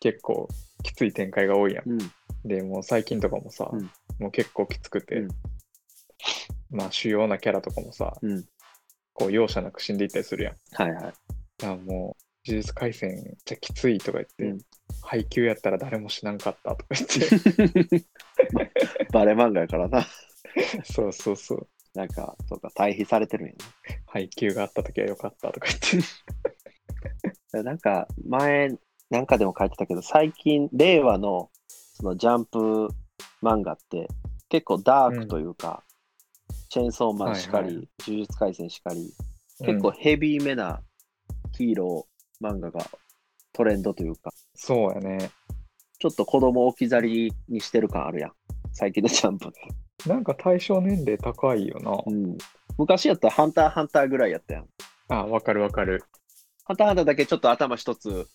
結構きつい展開が多いやん。うん。で、もう最近とかもさ、うんもう結構きつくて、うんまあ主要なキャラとかもさ、うん。こう容赦なく死んでいったりするやん。はいはい。だからもう、呪術廻戦めっちゃきついとか言って、うん配給やったら誰も死なんかったとか言って、バレ漫画やからな。そうそうそう、なんか、そうか、対比されてるんや配給があった時はよかったとか言って。な。なんか、前、なんかでも書いてたけど、最近、令和の、そのジャンプ漫画って、結構ダークというか、チェーンソーマンしかり、はいは呪術廻戦しかり、結構ヘビーめなヒーロー漫画がトレンドというか、そうやね。ちょっと子供置き去りにしてる感あるやん。最近のジャンプ。なんか対象年齢高いよな。うん。昔やったらハンターハンターぐらいやったやん。あ、わかるわかる。ハンターハンターだけちょっと頭一つ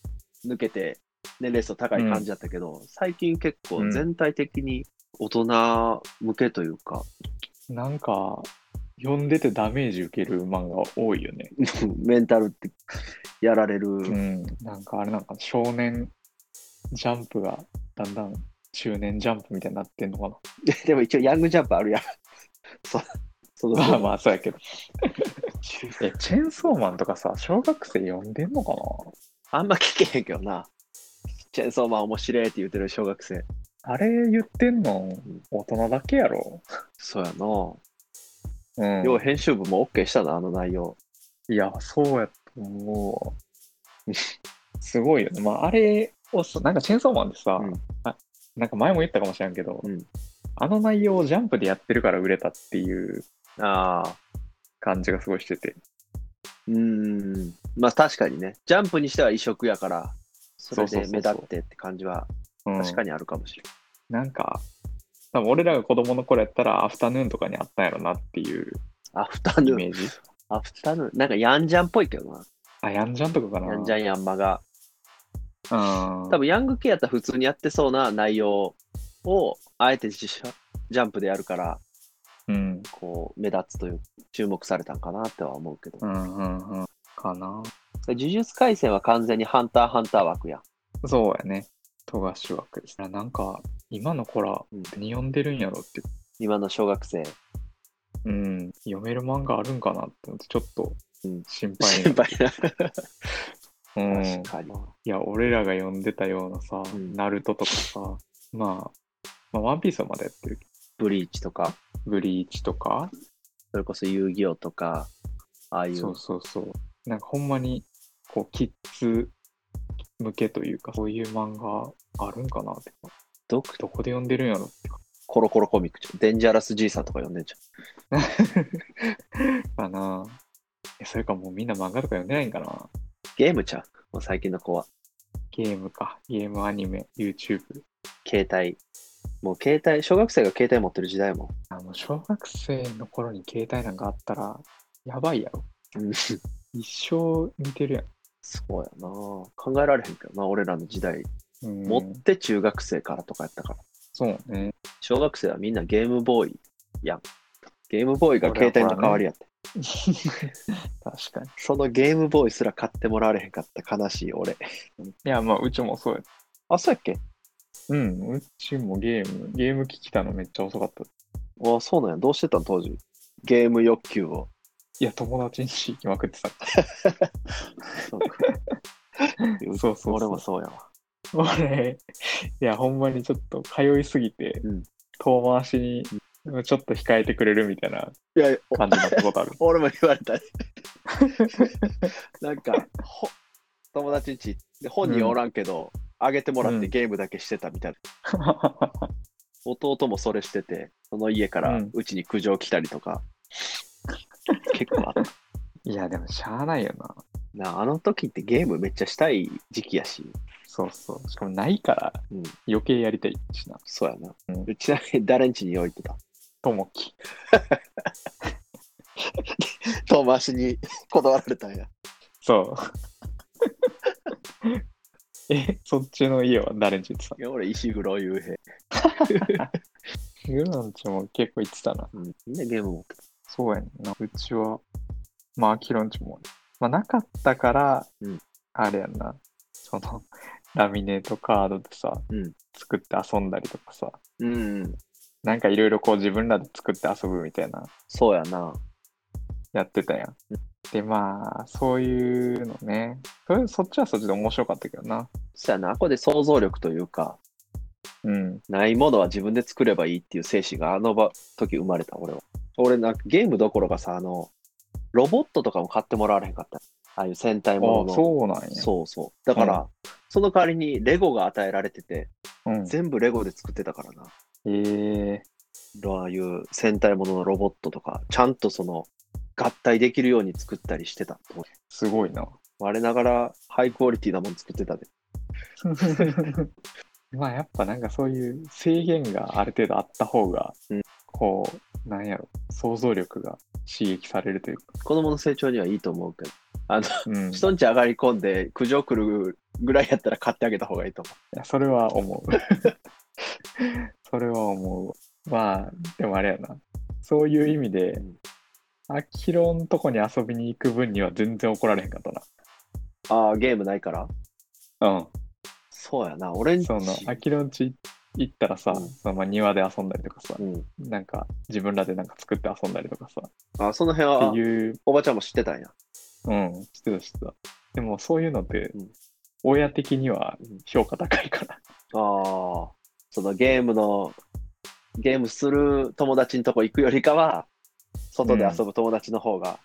抜けて年齢層高い感じだったけど、最近結構うん全体的に大人向けというか、なんか、読んでてダメージ受ける漫画多いよね。メンタルってやられる。うん。なんかあれなんか少年ジャンプがだんだん中年ジャンプみたいになってんのかな。でも一応ヤングジャンプあるやん。そそのまあまあ、そうやけど。え、チェーンソーマンとかさ、小学生読んでんのかな？あんま聞けへんけどな。チェーンソーマン面白いって言ってる小学生。あれ言ってんの大人だけやろ。そうやな。うん。要は編集部も OK したな、あの内容。いや、そうやと思うわ。すごいよね。まあ、あれをさ、なんかチェーンソーマンってさ、うんあなんか前も言ったかもしれんけど、うんあの内容をジャンプでやってるから売れたっていうああ。感じがすごいしてて。うーん。まあ確かにね。ジャンプにしては異色やから、それで目立ってって感じはうん、確かにあるかもしれない。なんか、多分俺らが子供の頃やったらアフタヌーンとかにあったんやろなっていうアフタヌーン。イメージ。アフタヌーン？なんかヤンジャンっぽいけどな。あ、ヤンジャンとかかな。ヤンジャンヤンマが。うん。多分ヤング系やったら普通にやってそうな内容を、あえて自社ジャンプでやるから、うん。こう、目立つという、注目されたんかなっては思うけど。うんうんうん。かな。呪術廻戦は完全にハンターハンター枠やん。そうやね。富樫枠です。なんか、今の子らうん何読んでるんやろって、今の小学生。うん、読める漫画あるんかなって思って、ちょっとうん心配心な。配な。うん。確かに。いや、俺らが読んでたようなさ、うんナルトとかさ、まあ、まあ、ワンピースはまだやってるけブリーチとか、ど、ブリーチとか、それこそ遊戯王とか、ああいう。そうそうそう。なんかほんまに、こう、キッズ向けというか、そういう漫画あるんかなって。どどこで読んでるんやろ。コロコロコミックちゃん。デンジャラス G さんとか読んでんじか なえそれかもうみんな漫画とか読んでないんかなゃん。ゲームちゃん。もう最近の子は。ゲームか。ゲーム、アニメ、YouTube。携帯。もう携帯、小学生が携帯持ってる時代も。あの、小学生の頃に携帯なんかあったら、やばいやろ。うん一生見てるやん。そうやな考えられへんけどな、俺らの時代。うん持って中学生からとかやったから。そうね。小学生はみんなゲームボーイやん。ゲームボーイが携帯の代わりやって。確かに。そのゲームボーイすら買ってもらわれへんかった悲しい俺。いや、まあ、うちもそうや。あ、そうやっけ？うん、うちもゲーム、ゲーム機来たのめっちゃ遅かった。あ、そうなんや。どうしてたん当時？ゲーム欲求を。いや、友達に行きまくってた。そうか そうそうそう俺もそうやわ。俺、いや、ほんまにちょっと通いすぎて、うん遠回しにちょっと控えてくれるみたいないや、お感じになったことある。俺も言われた。なんか、ほ友達んちで本人おらんけど、あげてもらっうんてゲームだけしてたみたいな。弟もそれしてて、その家からうんうちに苦情来たりとか、結構あった。いや、でもしゃあないよな。なあの時ってゲームめっちゃしたい時期やし、そうそう。しかもないからうん、余計やりたいしな。そうやな。うんちなみに誰んちに置いてた？ともき。遠回しに断られたんや。そう。え、そっちの家は誰んち行ってた？いや、俺、石黒雄平。グランチも結構行ってたな。うん、みんなゲーム持ってた。そうやねんな。うちは、まあ、アキロンチも、まあ、なかったから、うんあれやんな。その、ラミネートカードでさ、うん作って遊んだりとかさ、うん、なんかいろいろこう自分らで作って遊ぶみたいな、そうやな。やってたやん。で、まあ、そういうのね。そっちはそっちで面白かったけどな。そうやな。ここで想像力というか、うん。ないものは自分で作ればいいっていう精神があの場時生まれた、俺は。俺なんかゲームどころかさ、あの、ロボットとかも買ってもらわれへんかった。ああいう戦隊ものあの。そうなんや。そうそう。だから、その代わりにレゴが与えられてて、うん。全部レゴで作ってたからな。ええああいう戦隊もののロボットとか、ちゃんとその、合体できるように作ったりしてた。すごいな。我ながらハイクオリティなもの作ってたで。まあやっぱなんかそういう制限がある程度あった方が、うんこう、なんやろ、想像力が刺激されるというか。子供の成長にはいいと思うけど、あの、うん。い人んち上がり込んで苦情来るぐらいやったら買ってあげた方がいいと思やそれは思う。それは思う。まあ、でもあれやな。そういう意味でうん、アキロんとこに遊びに行く分には全然怒られへんかったう。ああ、ゲームないから？な。うん。そうやな。俺んち。その、アキロんち行ったらさ、うんそのまあ庭で遊んだりとかさ、うん。なんか自分らでなんか作って遊んだりとかさ、あその辺はっていうおばちゃんも知ってたんや。うん、知ってた知ってた。でもそういうのって、うん親的にはうん評価高いから。ああ、そのゲームの、ゲームする友達のとこ行くよりかは、外で遊ぶ友達の方が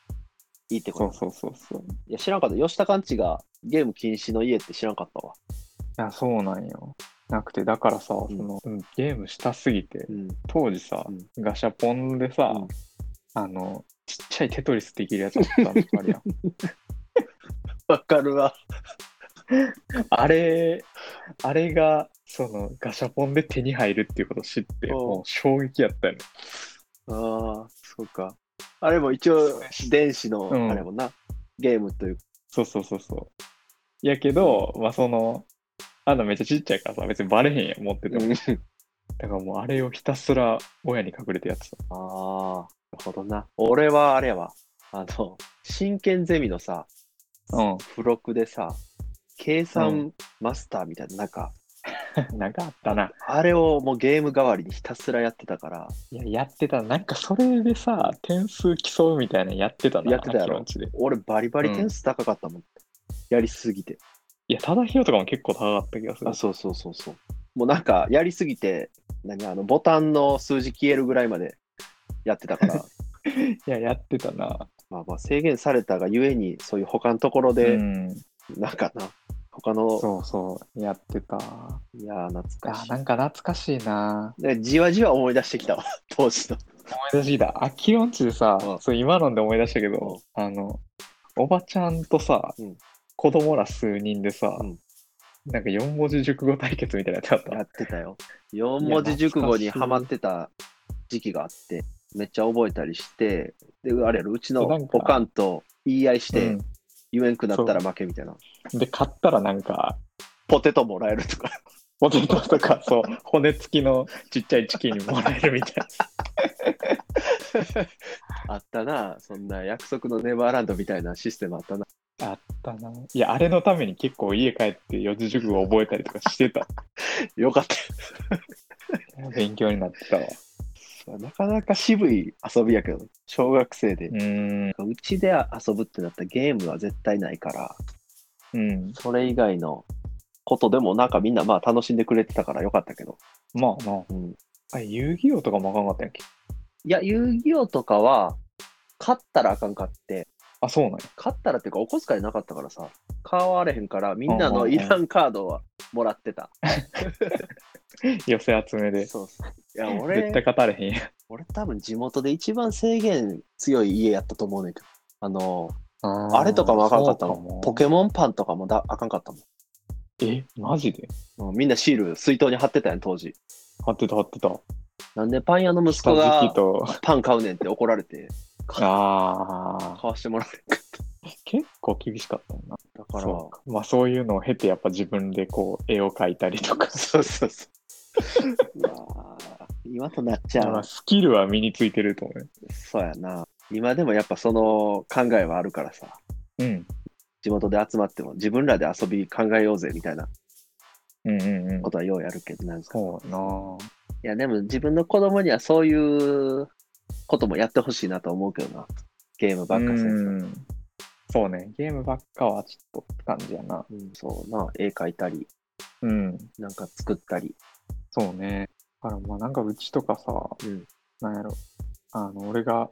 いいってこと、そうそうそうそう。いや、知らんかった。吉田かんちがゲーム禁止の家って知らんかったわ。いや、そうなんよ。なくて、だからさ、んその、うんゲームしたすぎてう、ん。当時さ、うんガシャポンでさ、うんあの、ちっちゃいテトリスできるやつあったのあるやん。わかるわ。あれ、あれが、その、ガシャポンで手に入るっていうことを知って、おうもう衝撃やったよね。ああ、そうか。あれも一応、電子の、うんあれもな、ゲームというか。そうそうそうそう。やけど、まあその、あんなめっちゃちっちゃいからさ、別にバレへんやん、持ってても。だからもうあれをひたすら親に隠れてやってた。ああ、なるほどな。俺はあれやわ。あの、真剣ゼミのさ、うん。付録でさ、計算マスターみたいな、なんか、なんかあったな。あれをもうゲーム代わりにひたすらやってたから、いや、やってた。なんかそれでさ、点数競うみたいなのやってたな。やってたやろ秋のうちで俺バリバリ点数高かったもん。やりすぎて。いや、ただひよとかも結構高かった気がするあ、。そうそうそうそう。もうなんか、やりすぎて、何あの、ボタンの数字消えるぐらいまでやってたから、いや、やってたな。まあまあ制限されたがゆえに、そういう他のところうで、ん。なんかな、他の、そうそう、やってた。いやー、懐かあ、しなんか懐かしいな。じわじわ思い出してきたわ、当時の。思い出してきた。アキロンチでさ、うんそう今のんで思い出したけど、あの、おばちゃんとさ、うん子供ら数人でさ、うんなんか四文字熟語対決みたいなやつあった。やってたよ。四文字熟語にハマってた時期があって、めっちゃ覚えたりして、で、あれやろ、うちのそうなんかおかんと言い合いして、うん言えんくなったら負けみたいな。で、買ったらなんか、ポテトもらえるとか。ポテトとか、そう、骨付きのちっちゃいチキンもらえるみたいな。あったな、そんな約束のネバーランドみたいなシステムあったな。あったな。いや、あれのために結構家帰って四字熟語覚えたりとかしてた。よかった勉強になってたわ。よ。なかなか渋い遊びやけど、小学生でう。ちで遊ぶってなったらゲームは絶対ないから、うん。それ以外のことでもなんかみんなまあ楽しんでくれてたからよかったけど。まあまあ。うん、あ、遊戯王とかもあかんかったんやっけ？いや、遊戯王とかは、勝ったらあかんかって、あ、そうなんや。勝ったらっていうかお小遣いなかったからさ、買われへんからみんなのいらんカードはもらってた。寄せ集めで。そうそう。いや、絶俺対、勝たれへんやん。俺多分地元で一番制限強い家やったと思うねんけど、あの、ああれとかもあかんかったもん。そうもポケモンパンとかもだあかんかったもえ、マジで？ん。うんみんなシール水筒に貼ってたやん、当時。貼ってた貼ってた。なんでパン屋の息子が。パン買うねんって怒られて、ああ。買わしてもらえなかっ結構厳しかったよな。た。だから、まあそういうのを経てやっぱ自分でこう絵を描いたりとか。そうそうそう。うわー今となっちゃうまあ。スキルは身についてると思うよ。そうやな。今でもやっぱその考えはあるからさ、うん。地元で集まっても自分らで遊び考えようぜみたいなうんうんうんこ。とはようやるけど、なんか。そうやな。いや、でも自分の子供にはそういうこともやってほしいなと思うけどな。ゲームばっかせんそうね。ゲームばっかはちょっとって感じやな。うんそうな。絵描いたり、うん。なんか作ったり。そうね。だからまあなんかうちとかさ、うん。なんやろ。あの、俺が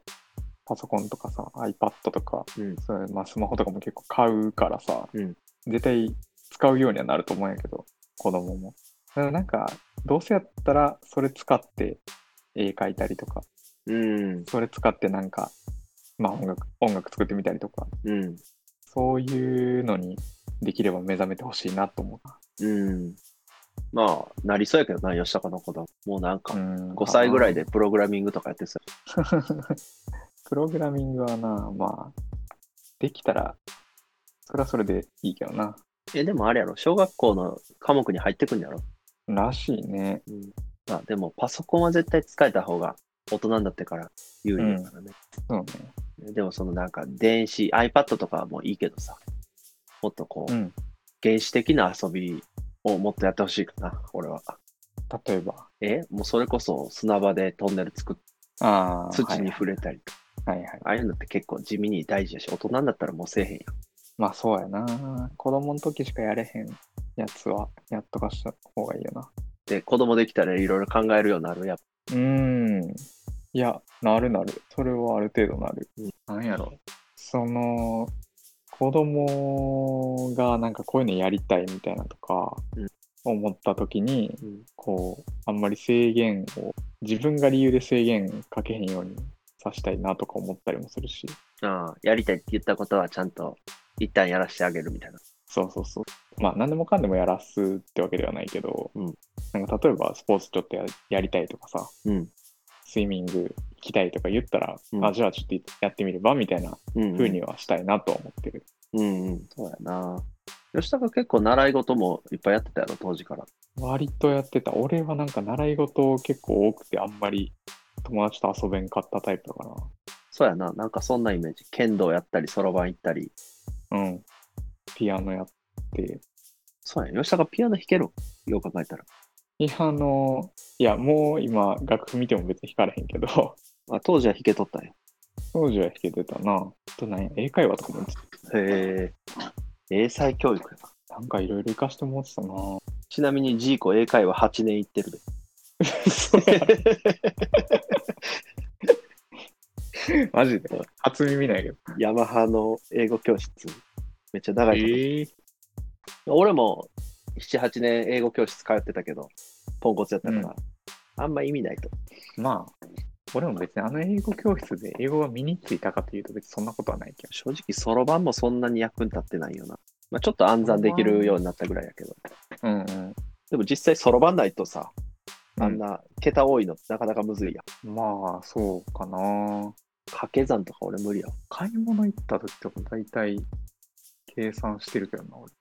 パソコンとかさ、iPad とか、うん。それまあ、スマホとかも結構買うからさ、うん絶対使うようにはなると思うんやけど、子供も。だからなんか、どうせやったらそれ使って絵描いたりとか、うん。それ使ってなんか、まあ音楽、音楽作ってみたりとか、うん。そういうのにできれば目覚めてほしいなと思うん。まあ、なりそうやけどな、吉高の子供。もうなんう。か、うん5歳ぐらいで。プログラミングとかやってさ。プログラミングはな、まあ、できたら、それはそれでいいけどな。え、でもあれやろ、小学校の科目に入ってくんやろ。らしいね。うん。まあ、でもパソコンは絶対使えた方が大人になってから有利だからね。そうね。でもそのなんか電子、iPad とかはもういいけどさ、もっとこう、うん。原始的な遊びをもっとやってほしいかな、俺は。例えば。え？もうそれこそ砂場でトンネル作っああ。土に触れたりとか、はいはい。ああいうのって結構地味に大事やし、大人になったらもうせえへんやん。まあそうやな。子供の時しかやれへんやつはやっとかした方がいいよな。で、子供できたらいろいろ考えるようになるやっうーん。いや、なるなる。それはある程度なる。うんなんやろ。その、子供がなんかこういうのやりたいみたいなとかうん、思った時に、うんこう、あんまり制限を、自分が理由で制限かけへんようにさしたいなとか思ったりもするし。ああ、やりたいって言ったことはちゃんと一旦やらしてあげるみたいな。そうそうそう。まあ、何でもかんでもやらすってわけではないけど、うんなんか例えばスポーツちょっとややりたいとかさ、うん。スイミング行きたいとか言ったら、うんあ、じゃあちょっとやってみればみたいなうん、風にはしたいなとは思ってる。うんうん、そうやな。吉高結構習い事もいっぱいやってたやろ、当時から。割とやってた。俺はなんか習い事結構多くてあんまり友達と遊べんかったタイプだかそうやな。なんかそんなイメージ。剣道やったり、そろばん行ったり。ら。うん。ピアノやって。そうや、吉高ピアノ弾ける？よう考えたら。いや、あの、いや、もう今楽譜見ても別に弾かれへんけど、あ当時は弾けとったんや。当時は弾けてたな。あとなんや、英会話とかもへえ。英才教育やな。なんかいろいろ活かしてもらってたな。ちなみにジーコ英会話8年行ってるで。マジで？初耳ないけど。ヤマハの英語教室。めっちゃ長いこと。え俺も7、8年英語教室通ってたけど、ポンコツやったから、うんあんま意味ないと。まあ、俺も別にあの英語教室で英語が身についたかというと別にそんなことはないけど。正直、そろばんもそんなに役に立ってないよな。まあ、ちょっと暗算できるようになったぐらいやけど。うんうん。でも実際そろばんないとさ、あんうな桁多いのなかなかむずいやん。ん、まあ、そうかな。掛け算とか俺無理やわ。買い物行った時とか大体計算してるけどな、俺。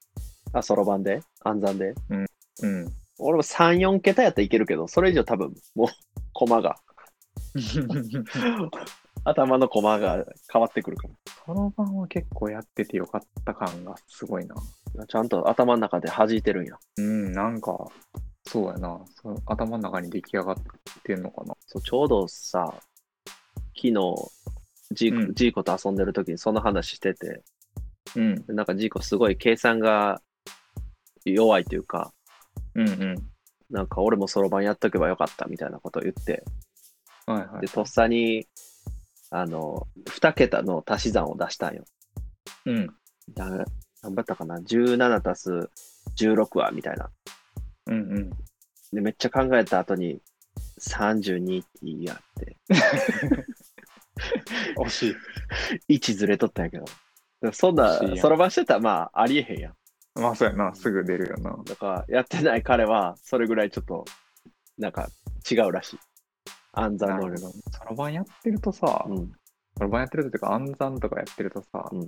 あ、そろばんで？暗算で？うん。俺も3、4桁やったらいけるけど、それ以上多分、もう、コマが、頭のコマが変わってくるかそろばんは結構やっててよかった感がすごいな。ら。ちゃんと頭の中で弾いてるんや。うん、なんか、そうやな。その頭の中に出来上がってんのかな。そうちょうどさ、昨日、ジーコ,、うんジーコと遊んでる時にその話してて、うん。なんかジーコすごい計算が弱いというか、うんうん。なんか俺もそろばんやっとけばよかったみたいなことを言って、はいはいで、。とっさに、あの、2桁の足し算を出したんよ。うん。だ頑張ったかな ?17 足す16はみたいな。うんうん。で、めっちゃ考えた後に、32って言いやって、惜しい。1ずれとったんやけど、らそんなそろばんしてたらまあありえへんやん。まあそうやな、すぐ出るよな。だから、やってない彼は、それぐらいちょっと、なんか違うらしい。暗算能力の。そろばんやってるとさ、うん。そろばんやってるとっていうか暗算とかやってるとさ、うん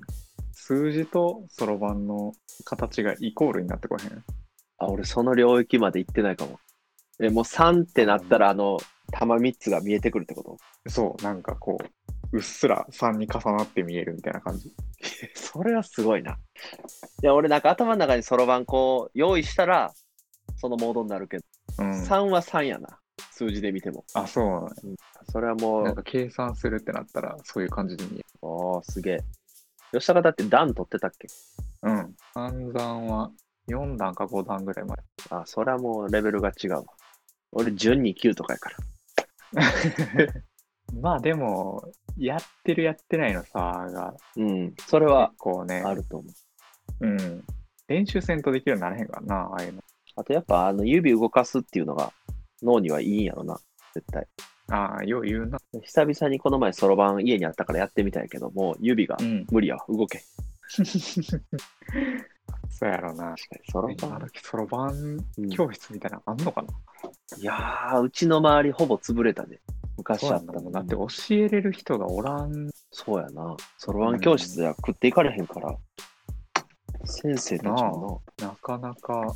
数字とそろばんの形がイコールになってこへん？あ、俺その領域まで行ってないかも。え、もう3ってなったら、あの、玉3つが見えてくるってこと？そう、なんかこう、うっすら3に重なって見えるみたいな感じ。それはすごいな。いや、俺なんか頭の中にそろばんこう、用意したら、そのモードになるけど、うん。3は3やな。数字で見ても。あ、そうなのねそれはもう、なんか計算するってなったら、そういう感じで見える。おー、すげえ。吉高だって段取ってたっけ？うん。暗算は4段か5段ぐらいまで。あ、それはもうレベルが違うわ。俺、順2級とかやから。まあでも、やってるやってないの差がうん。それは結構ね、あると思う。うん。練習せんとできるようにならへんからな、ああいうの。あとやっぱ、あの、指動かすっていうのが脳にはいいんやろな。絶対。ああ、よう言うな。久々にこの前、そろばん家にあったからやってみたいけど、もう指がうん。無理やわ。動け。そうやろな。確かに、そろばん。そろばんうん教室みたいなのあんのかな、いやー、うちの周りほぼ潰れたね。昔あったもんやんな。だって教えれる人がおらん。そうやな。そろばん教室では食っていかれへんから。先生たちもなかなか、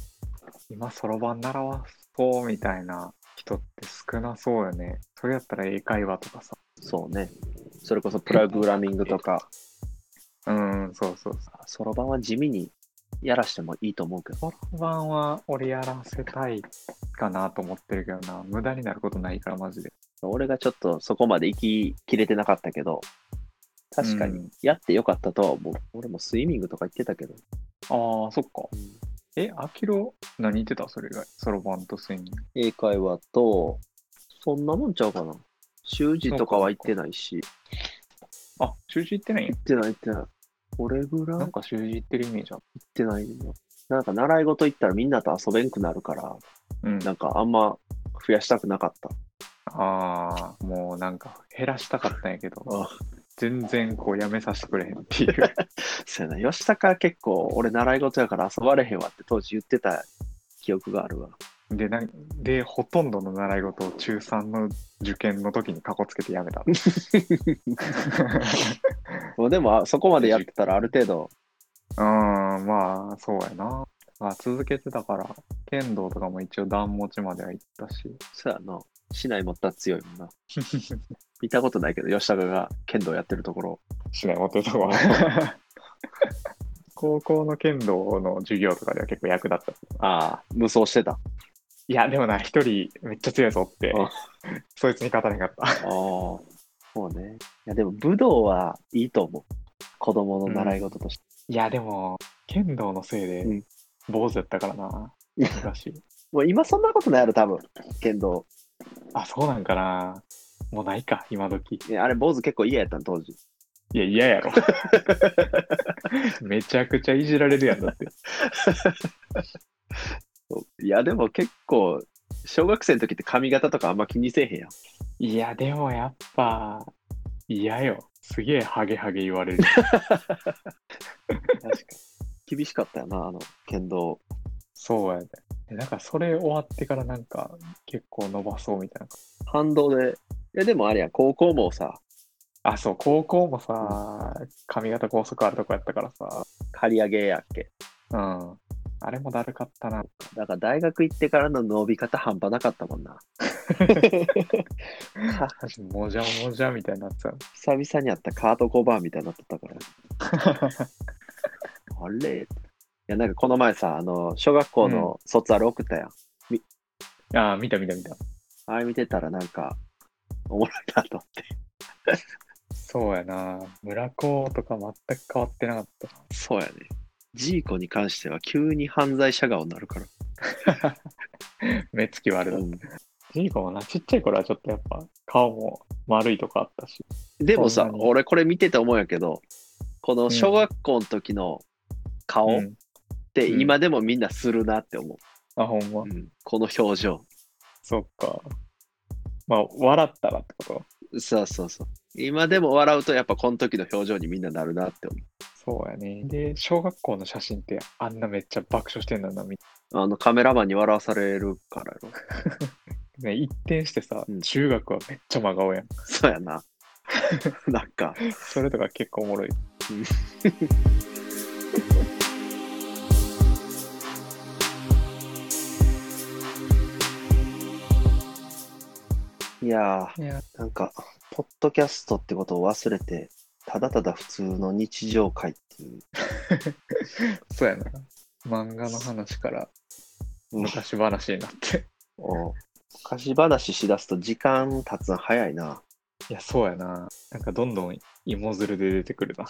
今そろばん習わそうみたいな人って少なそうよね。それやったら英会話とかさ。な、そうね。それこそプログラミングとか、うん、そうそうそう。そろばんは地味にやらしてもいいと思うけど。そろばんは俺やらせたいかなと思ってるけどな。無駄になることないから、マジで。俺がちょっとそこまで行ききれてなかったけど、確かにうんやってよかったとは思う。俺もスイミングとか行ってたけど。ああ、そっか。え、アキロ、何言ってた？それ以外。そろばんとスイミング。英会話と、そんなもんちゃうかな。習字とかは行ってないし。あ、習字行ってないんや行。ってない行ってない。これぐらい行っなんか習字行ってるイメージある。てないの。なんか習い事行ったらみんなと遊べんくなるから、うん。なんかあんま増やしたくなかった。ああ、もうなんか減らしたかったんやけど、あ全然こうやめさせてくれへんっていう。そうやな。吉高結構俺習い事やから遊ばれへんわって当時言ってた記憶があるわ。で、なんで、ほとんどの習い事を中3の受験の時にかこつけてやめた。もうでもあそこまでやってたらある程度、うん、まあ、そうやな。まあ、続けてたから、剣道とかも一応段持ちまでは行ったし。そうやな。市内持ったら強いもんな。見たことないけど、吉高が剣道やってるところ。しない持ってるとこ 高校の剣道の授業とかでは結構役立った。ああ、無双してた。あいや、でもな、一人めっちゃ強いぞってあ、そいつに勝たれんかった。あ。そうね。いや、でも武道はいいと思う。子供の習い事として。いや、でも、剣道のせいうんで、坊主やったからな、昔。もう今そんなことないやろ、多分。剣道。あ、そうなんかな。もうないか、今時。いやあれ、坊主結構嫌やったの、当時。いや、嫌やろ。めちゃくちゃいじられるやんだって。いや、でも結構、小学生の時って髪型とかあんま気にせえへんやん。いや、でもやっぱ、嫌よ。すげえハゲハゲ言われる。確かに。厳しかったよな、あの、剣道。そうやね。でなんかそれ終わってからなんか結構伸ばそうみたいな。反動で。いや、でもあれや、高校もさ、あ、そう、高校もさ、髪型高速あるとこやったからさ、刈り上げやっけ。うん。あれもだるかったな。だから大学行ってからの伸び方半端なかったもんな。もじゃもじゃみたいになってた。久々にあったカート・コバーンみたいになってたから。あれ？いや、なんかこの前さ、あの、小学校の卒アル送ったやん。ああ、見た見た見た。あれ見てたらなんか、おもろいなと思って。そうやな。村子とか全く変わってなかった。そうやね。ジーコに関しては急に犯罪者顔になるから。目つき悪い。うんジーコもな、ちっちゃい頃はちょっとやっぱ顔も丸いとこあったし。でもさそん、なに俺これ見てて思うんやけど、この小学校の時の顔？っうんてうん今でもみんなするなって思あ、ほんま？う。。うんこの表情。そっか。まあ、笑ったらってこと？そうそうそう。今でも笑うとやっぱこの時の表情にみんななるなって思そうやね。で、小学校の写真ってあんなめっちゃ爆笑してんだな、みう。あのカメラマンに笑わされるからやろ。ね、一転してさ、うん中学はめっちゃ真顔やん。そうやな。なんか、それとか結構おもろい。いやいや、ー、なんか、ポッドキャストってことを忘れて、ただただ普通の日常会っていう。そうやな。漫画の話からうん昔話になって。お昔話しだすと時間経つの早いな。いや、そうやな。なんかどんどん芋づるで出てくるな。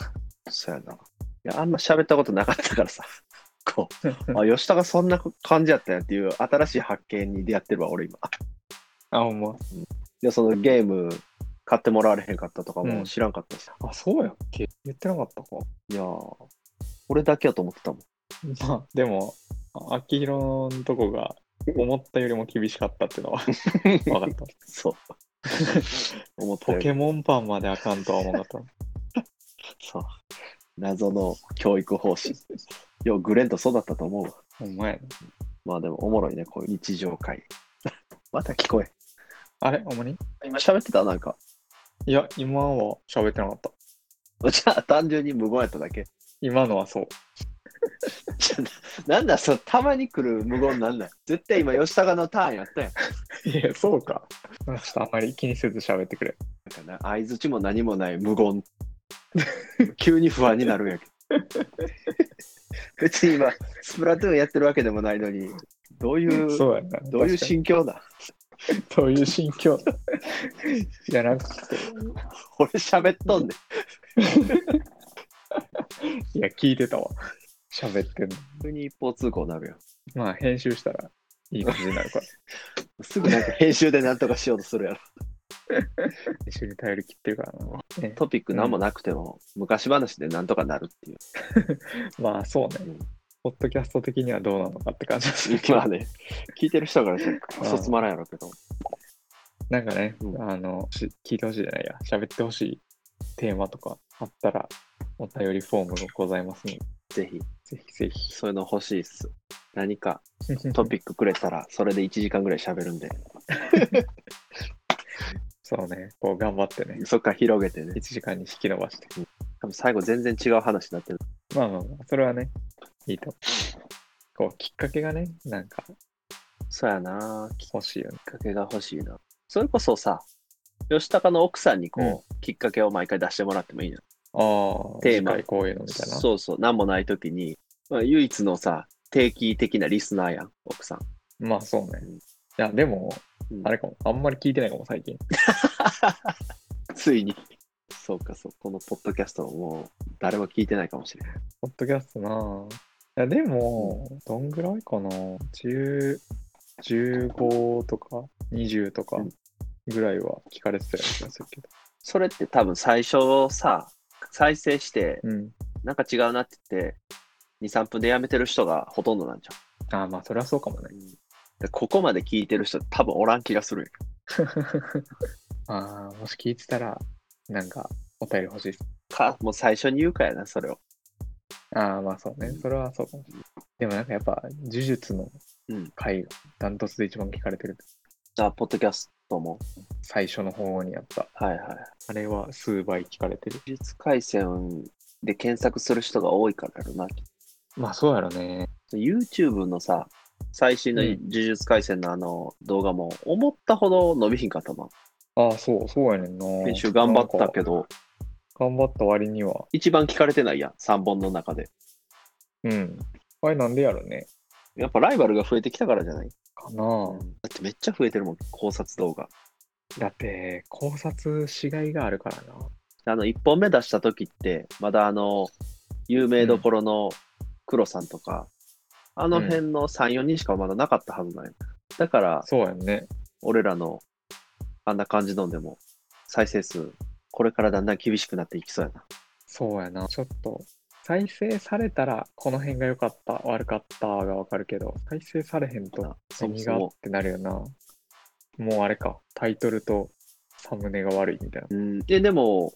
そうやな。いや、あんま喋ったことなかったからさ。こう、あ、吉田がそんな感じやったんやっていう新しい発見に出会ってるわ、俺今。あ、ほんま。で、そのゲーム買ってもらわれへんかったとかうんも知らんかったし。あ、そうやっけ言ってなかったか。いやー、俺だけやと思ってたもん。まあ、でも、あ秋広のとこが思ったよりも厳しかったっていうのは 分かった。そう。思ったポよりケモンパンまであかんとは思わなかった。そう。謎の教育方針。よう、グレンとそうだったと思うわ。ほんまやな。まあでもおもろいね、こういう日常会。また聞こえ。あれほんまに今喋ってた？なんか。いや、今は喋ってなかった。じゃあ単純に無言やっただけ。今のはそう。なんだ、そう、たまに来る無言なんだよ。絶対今、吉高のターンやったやん。いや、そうか。ちょっとあんまり気にせず喋ってくれ。なんかな、相づちも何もない無言。急に不安になるんやけど。別に今、スプラトゥーンやってるわけでもないのに、どういう、そうやな。どういう心境だ？どういう心境？いや、なんか、俺喋っとんねん。いや、聞いてたわ。喋ってんの。急に一方通行になるよ。まあ、編集したらいい感じになるから。すぐなんか編集でなんとかしようとするやろ。編集に頼り切ってるからな。ね、トピック何もなくても、昔話でなんとかなるっていう。まあ、そうねうん。ポッドキャスト的にはどうなのかって感じでするけど。まあね、聞いてる人からしたらクソつまらんやろうけど。なんかね、うん。あの、し聞いてほしいじゃないや、喋ってほしいテーマとかあったら、お便りフォームがございますので、ぜひ、ぜひぜひ。そういうの欲しいっす。何か トピックくれたら、それで1時間ぐらい喋るんで、そうね、こう頑張ってね、そっから広げてね。1。時間に引き伸ばして。多分最後全然違う話になってる。まあまあまあ、それはね、いいと。こう、きっかけがね、なんかそうやなきっ欲しいよね。かけが欲しいな。それこそさ、吉高の奥さんにこう、きっかけを毎回出してもらってもいいな。ああ、テーマ次回こういうのみたいな。そうそう、なんもないときに、まあ、唯一のさ、定期的なリスナーやん、奥さん。まあそうね。うんいや、でも、うんあれかも、あんまり聞いてないかも、最近。ついに。そうか、そう。このポッドキャストもう誰も聞いてないかもしれない。ポッドキャストなぁ。いや、でも、どんぐらいかな ?10、15とか20とかうんぐらいは聞かれてたような気がするけど。それって多分最初さ、再生して、うん。なんか違うなって言って、2、3分でやめてる人がほとんどなんじああ、まあ、それはそうかもねゃ。ん。でここまで聞いてる人多分おらん気がするよ。ああ、もし聞いてたら、なんか、お便り欲しいです。か、もう最初に言うかやな、それを。ああ、まあそうね。それはそうかもしれない。でもなんかやっぱ、呪術のうん回がダントツで一番聞かれてる。あ、ポッドキャストも。最初の方にやった。はいはい。あれは数倍聞かれてる。技術回線で検索する人が多いからやろな。まあそうやろね。YouTube のさ、最新のうん呪術回戦のあの動画も思ったほど伸びひんかったな。ああ、そう、そうやねんな。編集頑張ったけど。ど、頑張った割には。一番聞かれてないやん、3本の中で。うん。あれなんでやろね。やっぱライバルが増えてきたからじゃない？かなだってめっちゃ増えてるもん、考察動画。だって、考察しがいがあるからな。あの、1本目出した時って、まだあの、有名どころの黒さんとか、あの辺の3、4人しかまだなかったはずない。だから、そうやんね。俺らのあんな感じのでも、再生数、これからだんだん厳しくなっていきそうやな。そうやな。ちょっと、再生されたら、この辺が良かった、悪かったがわかるけど、再生されへんと何がってなるよな。もうあれか、タイトルとサムネが悪いみたいな。うん。で、でも、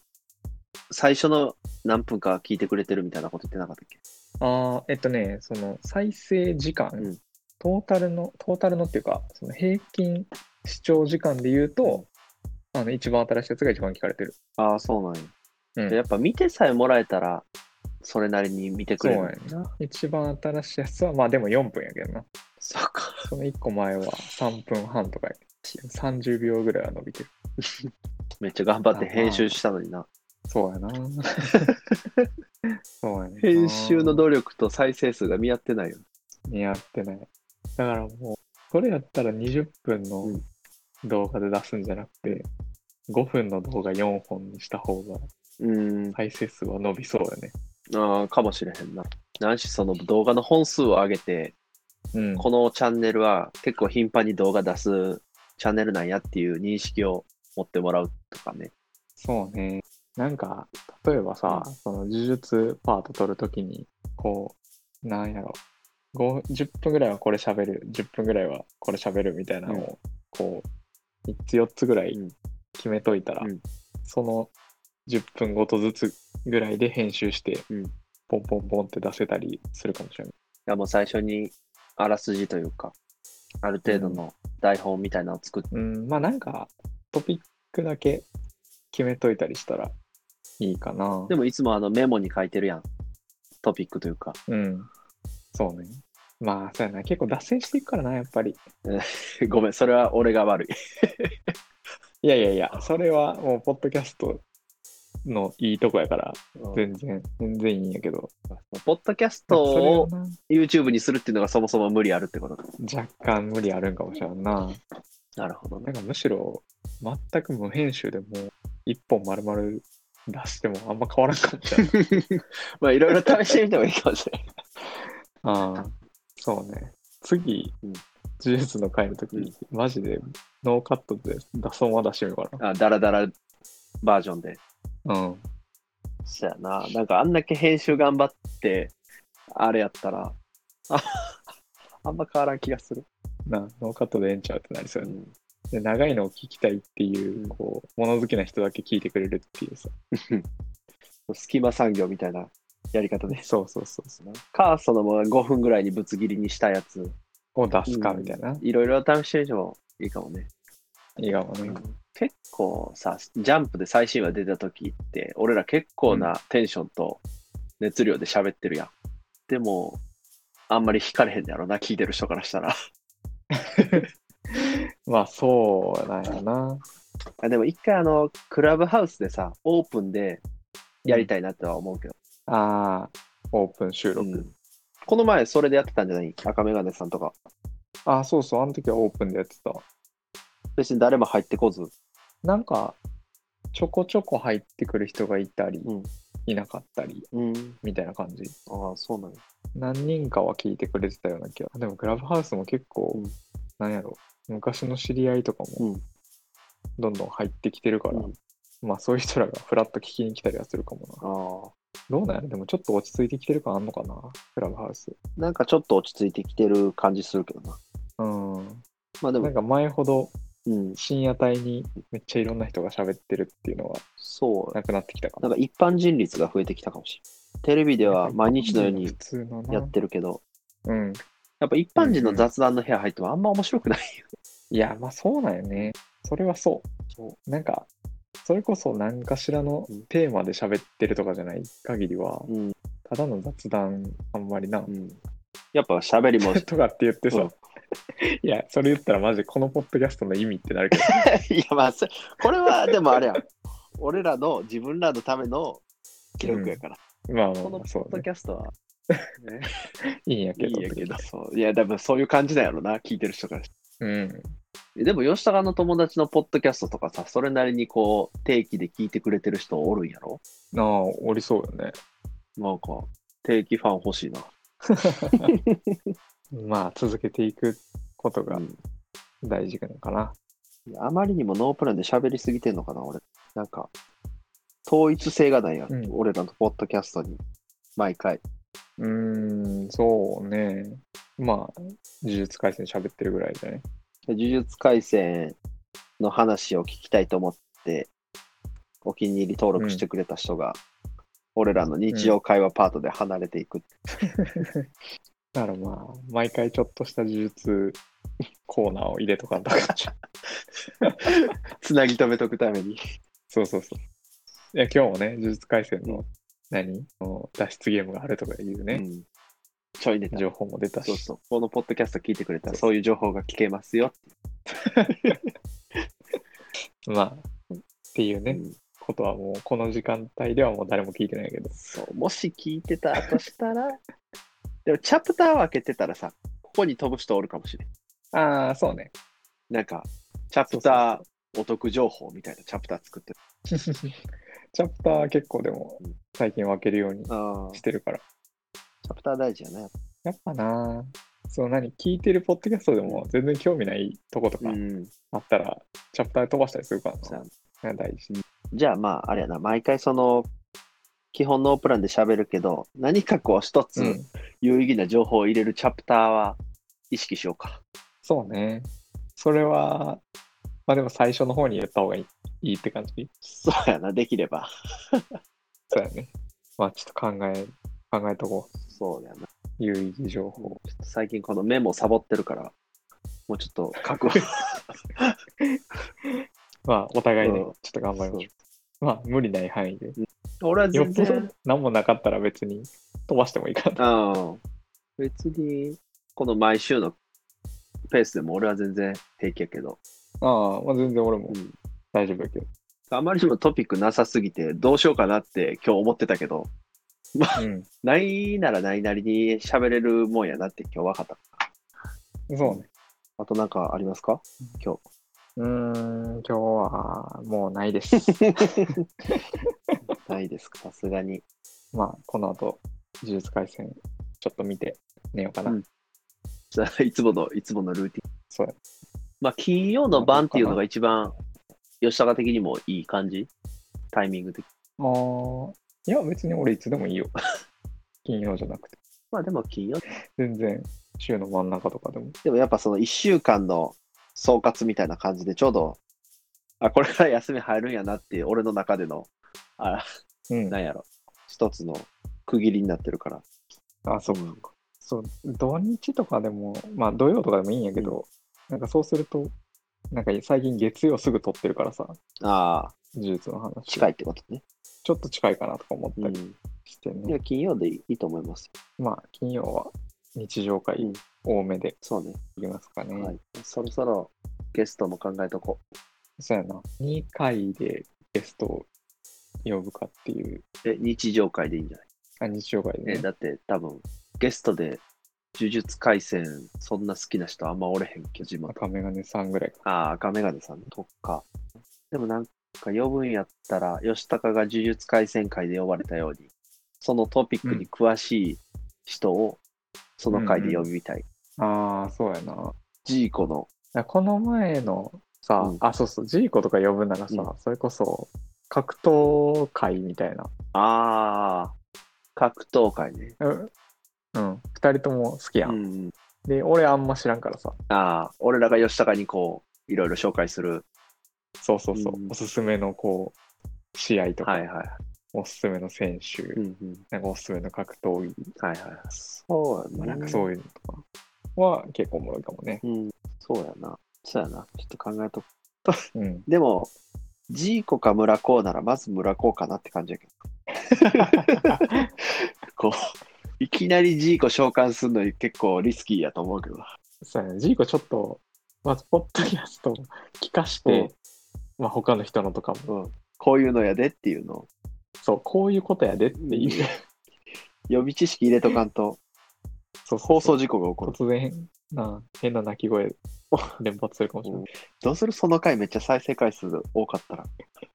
最初の何分か聞いてくれてるみたいなこと言ってなかったっけ？ああ、えっとね、その再生時間、うんトータルの、トータルのっていうか、その平均視聴時間で言うと、あの、一番新しいやつが一番聞かれてる。ああ、そうなんや。うんでやっぱ見てさえもらえたら、それなりに見てくそうれるやねんな。一番新しいやつは、まあでも4分やけどな。そうか。その1個前は3分半とかや30秒ぐらいは伸びてる。めっちゃ頑張って編集したのにな。そうやな。そうやね。編集の努力と再生数が見合ってないよ。似合ってない。だからもう、これやったら20分のうん動画で出すんじゃなくて、5分の動画4本にした方がうん。再生数は伸びそうよね。ああ、かもしれへんな。なんしその動画の本数を上げて、うん。このチャンネルは結構頻繁に動画出すチャンネルなんやっていう認識を持ってもらうとかね。そうね。なんか、例えばさ、その呪術パート撮るときに、こう、なんやろ、5 10分ぐらいはこれ喋る、10分ぐらいはこれ喋るみたいなのを、こう、3つ4つぐらいうん決めといたら、うんその10分ごとずつぐらいで編集して、うんポンポンポンって出せたりするかもしれない。いやもう最初にあらすじというか、ある程度の台本みたいなのを作って、うん、まあなんか、トピックだけ決めといたりしたらいいかな。でもいつもあのメモに書いてるやん。トピックというか。うん。そうね。まあ、そうやな。結構脱線していくからな、やっぱり。ごめん、それは俺が悪い。いやいやいや、それはもう、ポッドキャストのいいとこやから、全然、全然いいんやけど。ポッドキャストそれはをな YouTube にするっていうのがそもそも無理あるってことだ。若干無理あるんかもしれんな。なるほどね。なんかむしろ、全く無編集でもう、一本丸々出してもあんま変わらんかもしれない。まあいろいろ試してみてもいいかもしれない。ああ、そうね。次、うん呪術の回の時、うんマジでノーカットで出そうは出してみようかな。あ、ダラダラバージョンで。うん。そやな。なんかあんだけ編集頑張って、あれやったら、あ あんま変わらん気がする。な、ノーカットでええんちゃうってなりそうやねうんで長いのを聞きたいっていう、うんこう、物好きな人だけ聞いてくれるっていうさ。隙間産業みたいなやり方で。そうそうそうそう。か、そのまま5分ぐらいにぶつ切りにしたやつ、を出すかみたいな。いろいろ試してみてもいいかもね。いいかもね。結構さ、ジャンプで最新話出た時って、俺ら結構なテンションと熱量で喋ってるやん。でも、あんまり惹かれへんやろな、聞いてる人からしたら。まあ、そうなんやな。あでも一回あの、クラブハウスでさ、オープンでやりたいなとは思うけど。ああ、オープン収録。うんこの前それでやってたんじゃない？赤メガネさんとか。ああ、そうそう、あの時はオープンでやってた。別に誰も入ってこず。なんか、ちょこちょこ入ってくる人がいたり、うんいなかったり、うん。みたいな感じ。ああ、そうなんや。何人かは聞いてくれてたような気が。でも、クラブハウスも結構、うんなんやろ、昔の知り合いとかもうん。どんどん入ってきてるから、うんまあそういう人らがフラッと聞きに来たりはするかもな。ああ。どうなんやろでもちょっと落ち着いてきてる感あんのかなクラブハウス。なんかちょっと落ち着いてきてる感じするけどな。うん。まあでも、なんか前ほどうん、深夜帯にめっちゃいろんな人が喋ってるっていうのはそう。なくなってきたかなな。んか一般人率が増えてきたかもしれない。テレビでは毎日のように普通のな。やってるけど、うん。やっぱ一般人の雑談の部屋入ってもあんま面白くないよ。いや、まあそうなんよね。それはそう。なんか、それこそ何かしらのうんテーマで喋ってるとかじゃない限りは、うん。ただの雑談あんまりなう。ん。やっぱ喋りも、とかって言ってさ、うん いや、それ言ったらマジこのポッドキャストの意味ってなるけど、いやまあ、そこれはでもあれやん。俺らの自分らのための記録やから。まあまあこの。ポッドキャストは、ね、いいんやけど。いいんやけど、そう。いや、多分そういう感じなんやろな、聞いてる人からしうん。てでも、吉高の友達のポッドキャストとかさ、それなりにこう、定期で聞いてくれてる人おるんやろ？なあ、おりそうよね。なんか、定期ファン欲しいな。まあ、続けていくことがうん大事なのかな。あまりにもノープランで喋りすぎてんのかな、俺。なんか、統一性がないやん、うん俺らのポッドキャストに。毎回。うーん、そうね。まあ、呪術廻戦喋ってるぐらいじゃね。呪術廻戦の話を聞きたいと思っって、お気に入り登録してくれた人が、俺らの日常会話パートで離れていく。だからまあ、毎回ちょっとした呪術コーナーを入れとかんとか。つなぎ止めとくために。そうそうそう。いや、今日もね、呪術廻戦のうん何、の脱出ゲームがあるとかいうね、うんちょいネタ。情報も出たし。そうそう。このポッドキャスト聞いてくれたら、そういう情報が聞けますよ。まあ、っていうね、うんことはもう、この時間帯ではもう誰も聞いてないけど。そう。もし聞いてたとしたら、でもチャプターを開けてたらさ、ここに飛ぶ人おるかもしれん。ああ、そうね。なんか、チャプターお得情報みたいなチャプター作ってる。チャプター結構でもうん最近分けるようにああ。してるから。チャプター大事やね。やっぱな、そう何、聞いてるポッドキャストでも全然興味ないとことかうん。あったら、チャプター飛ばしたりするからな。大事。じゃあまあ、あれやな、毎回その、基本ノープランで喋るけど、何かこう一つうん。有意義な情報を入れるチャプターは意識しようか。そうね。それは、まあでも最初の方に言った方がいいいいって感じ？そうやな、できれば。そうやね。まあちょっと考え、考えとこう。そうやな。有意義情報。ちょっと最近このメモサボってるから、もうちょっと書く。まあお互いね、うんちょっと頑張りましょう。まあ無理ない範囲で。俺はよっぽど全然、何もなかったら別に飛ばしてもいいかな。うん。別に、この毎週のペースでも俺は全然平気やけど、ああ、まあ全然俺もうん大丈夫やけど。あまりにもトピックなさすぎてどうしようかなって今日思ってたけど、うん。ないならないなりに喋れるもんやなって今日分かった。そうね。あとなんかありますか？今日。うーん、今日はもうないです。ないですか？さすがに。まあ、この後、呪術廻戦、ちょっと見て寝ようかな。うんじゃあいつもの、いつものルーティン。そうや。まあ、金曜の晩っていうのが一番、吉高的にもいい感じ？タイミング的。あーいや、別に俺いつでもいいよ。金曜じゃなくて。まあでも金曜。全然、週の真ん中とかでも。でもやっぱその1週間の総括みたいな感じでちょうど、あ、これから休み入るんやなっていう俺の中での、あ、うん。なんやろ、一つの区切りになってるから。あ、そうか。そう、土日とかでも、まあ土曜とかでもいいんやけど、なんかそうすると、なんか最近月曜すぐ撮ってるからさ、ああ、呪術の話。近いってことね。ちょっと近いかなとか思ったりうん。してね。いや、金曜でいいと思います。まあ、金曜は日常会うん多めでそうね。いきますかね。はい。そろそろゲストも考えとこそうやな。2回でゲストを呼ぶかっていう、う。え、日常会でいいんじゃない？あ日常会でえ、ね。だって多分、ゲストで呪術廻戦そんな好きな人あんまおれへんけど、地元。赤メガネさんぐらいか。ああ、赤メガネさんとか。でもなんか呼ぶんやったら、吉高が呪術廻戦会で呼ばれたように、そのトピックに詳しい人をその会で呼びたい。ああ、そうやな。ジーコの、いやこの前のさ、うんあ、そうそう、ジーコとか呼ぶならさ、うんそれこそ格闘会みたいな。ああ、格闘会ね。うん。うん。二人とも好きや。うんん。で、俺あんま知らんからさ。ああ、俺らが吉高にこう、いろいろ紹介する。そうそうそう。うんおすすめのこう、試合とか、はいはい。おすすめの選手、うんうん。なんかおすすめの格闘技、はいはい。そうまあ、やな。なんかそういうのとかは結構おもろいかもね。うん。そうやな。そうやな。ちょっと考えとく。うん。でも、ジーコか村子ならまず村子かなって感じやけど。こう、いきなりジーコ召喚するのに結構リスキーやと思うけど。そうやね。ジーコちょっと、まず、ポッドキャスト聞かして、うんまあ、他の人のとかも、うん。こういうのやでっていうのを、そう、こういうことやでっていう、予備知識入れとかんと、そう放送事故が起こる。突然、な変な鳴き声連発するかもしれない。どうする？その回めっちゃ再生回数多かったら、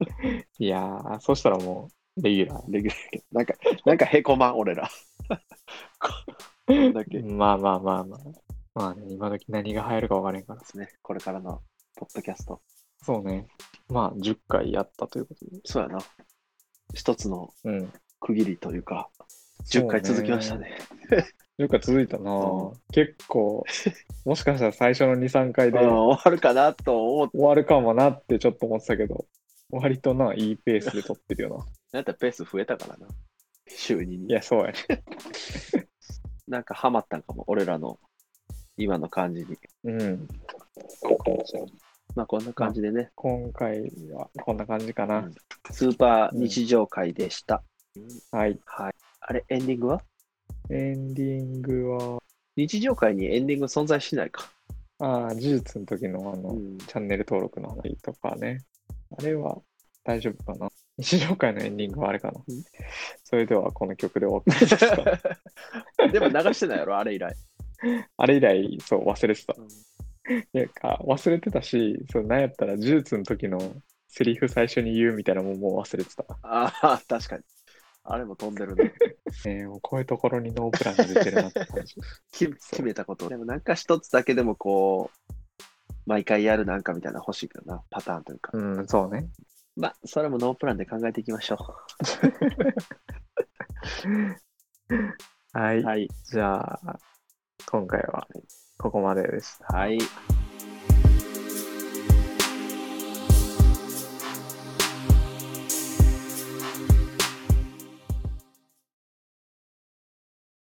いやー、そしたらもう、レギュラレギュラーなんか、なんかへこまん、俺ら。こだけでー。まあまあまあまあ。まあね、今時何が流行るか分からへんから。すね。これからのポッドキャスト。そうね。まあ、10回やったということで。そうやな。一つのうん。区切りというか、10回続きましたね。10回続いたな、うん結構、もしかしたら最初の2、3回で うん終終わるかなと思って、わるかもなってちょっと思ってたけど、割とな、いいペースで撮ってるよな。なんやったらペース増えたからな。週2に。いや、そうやね。なんかハマったんかも、俺らの今の感じに。うん。まあこんな感じでね、今回はこんな感じかな。うんスーパー日常会でした。はい。はい。あれ、エンディングは？エンディングは、日常会にエンディング存在しないか。ああ、呪術の時のあの、うんチャンネル登録の話とかね。あれは大丈夫かな？日常会のエンディングはあれかな？うんそれではこの曲でお送りしますか？でも流してないやろ、あれ以来。あれ以来、そう、忘れてた。うんいやか、忘れてたし、そう、なんやったら呪術の時のセリフ最初に言うみたいなのももう忘れてた。ああ、確かに。あれも飛んでるね。えー、もうこういうところにノープランが出てるなって感じ。決めたこと。でもなんか一つだけでもこう、毎回やるなんかみたいなの欲しいけどな、パターンというか。うん、そうね。まあ、それもノープランで考えていきましょ はい。う。はい。じゃあ、今回はここまででした。はい。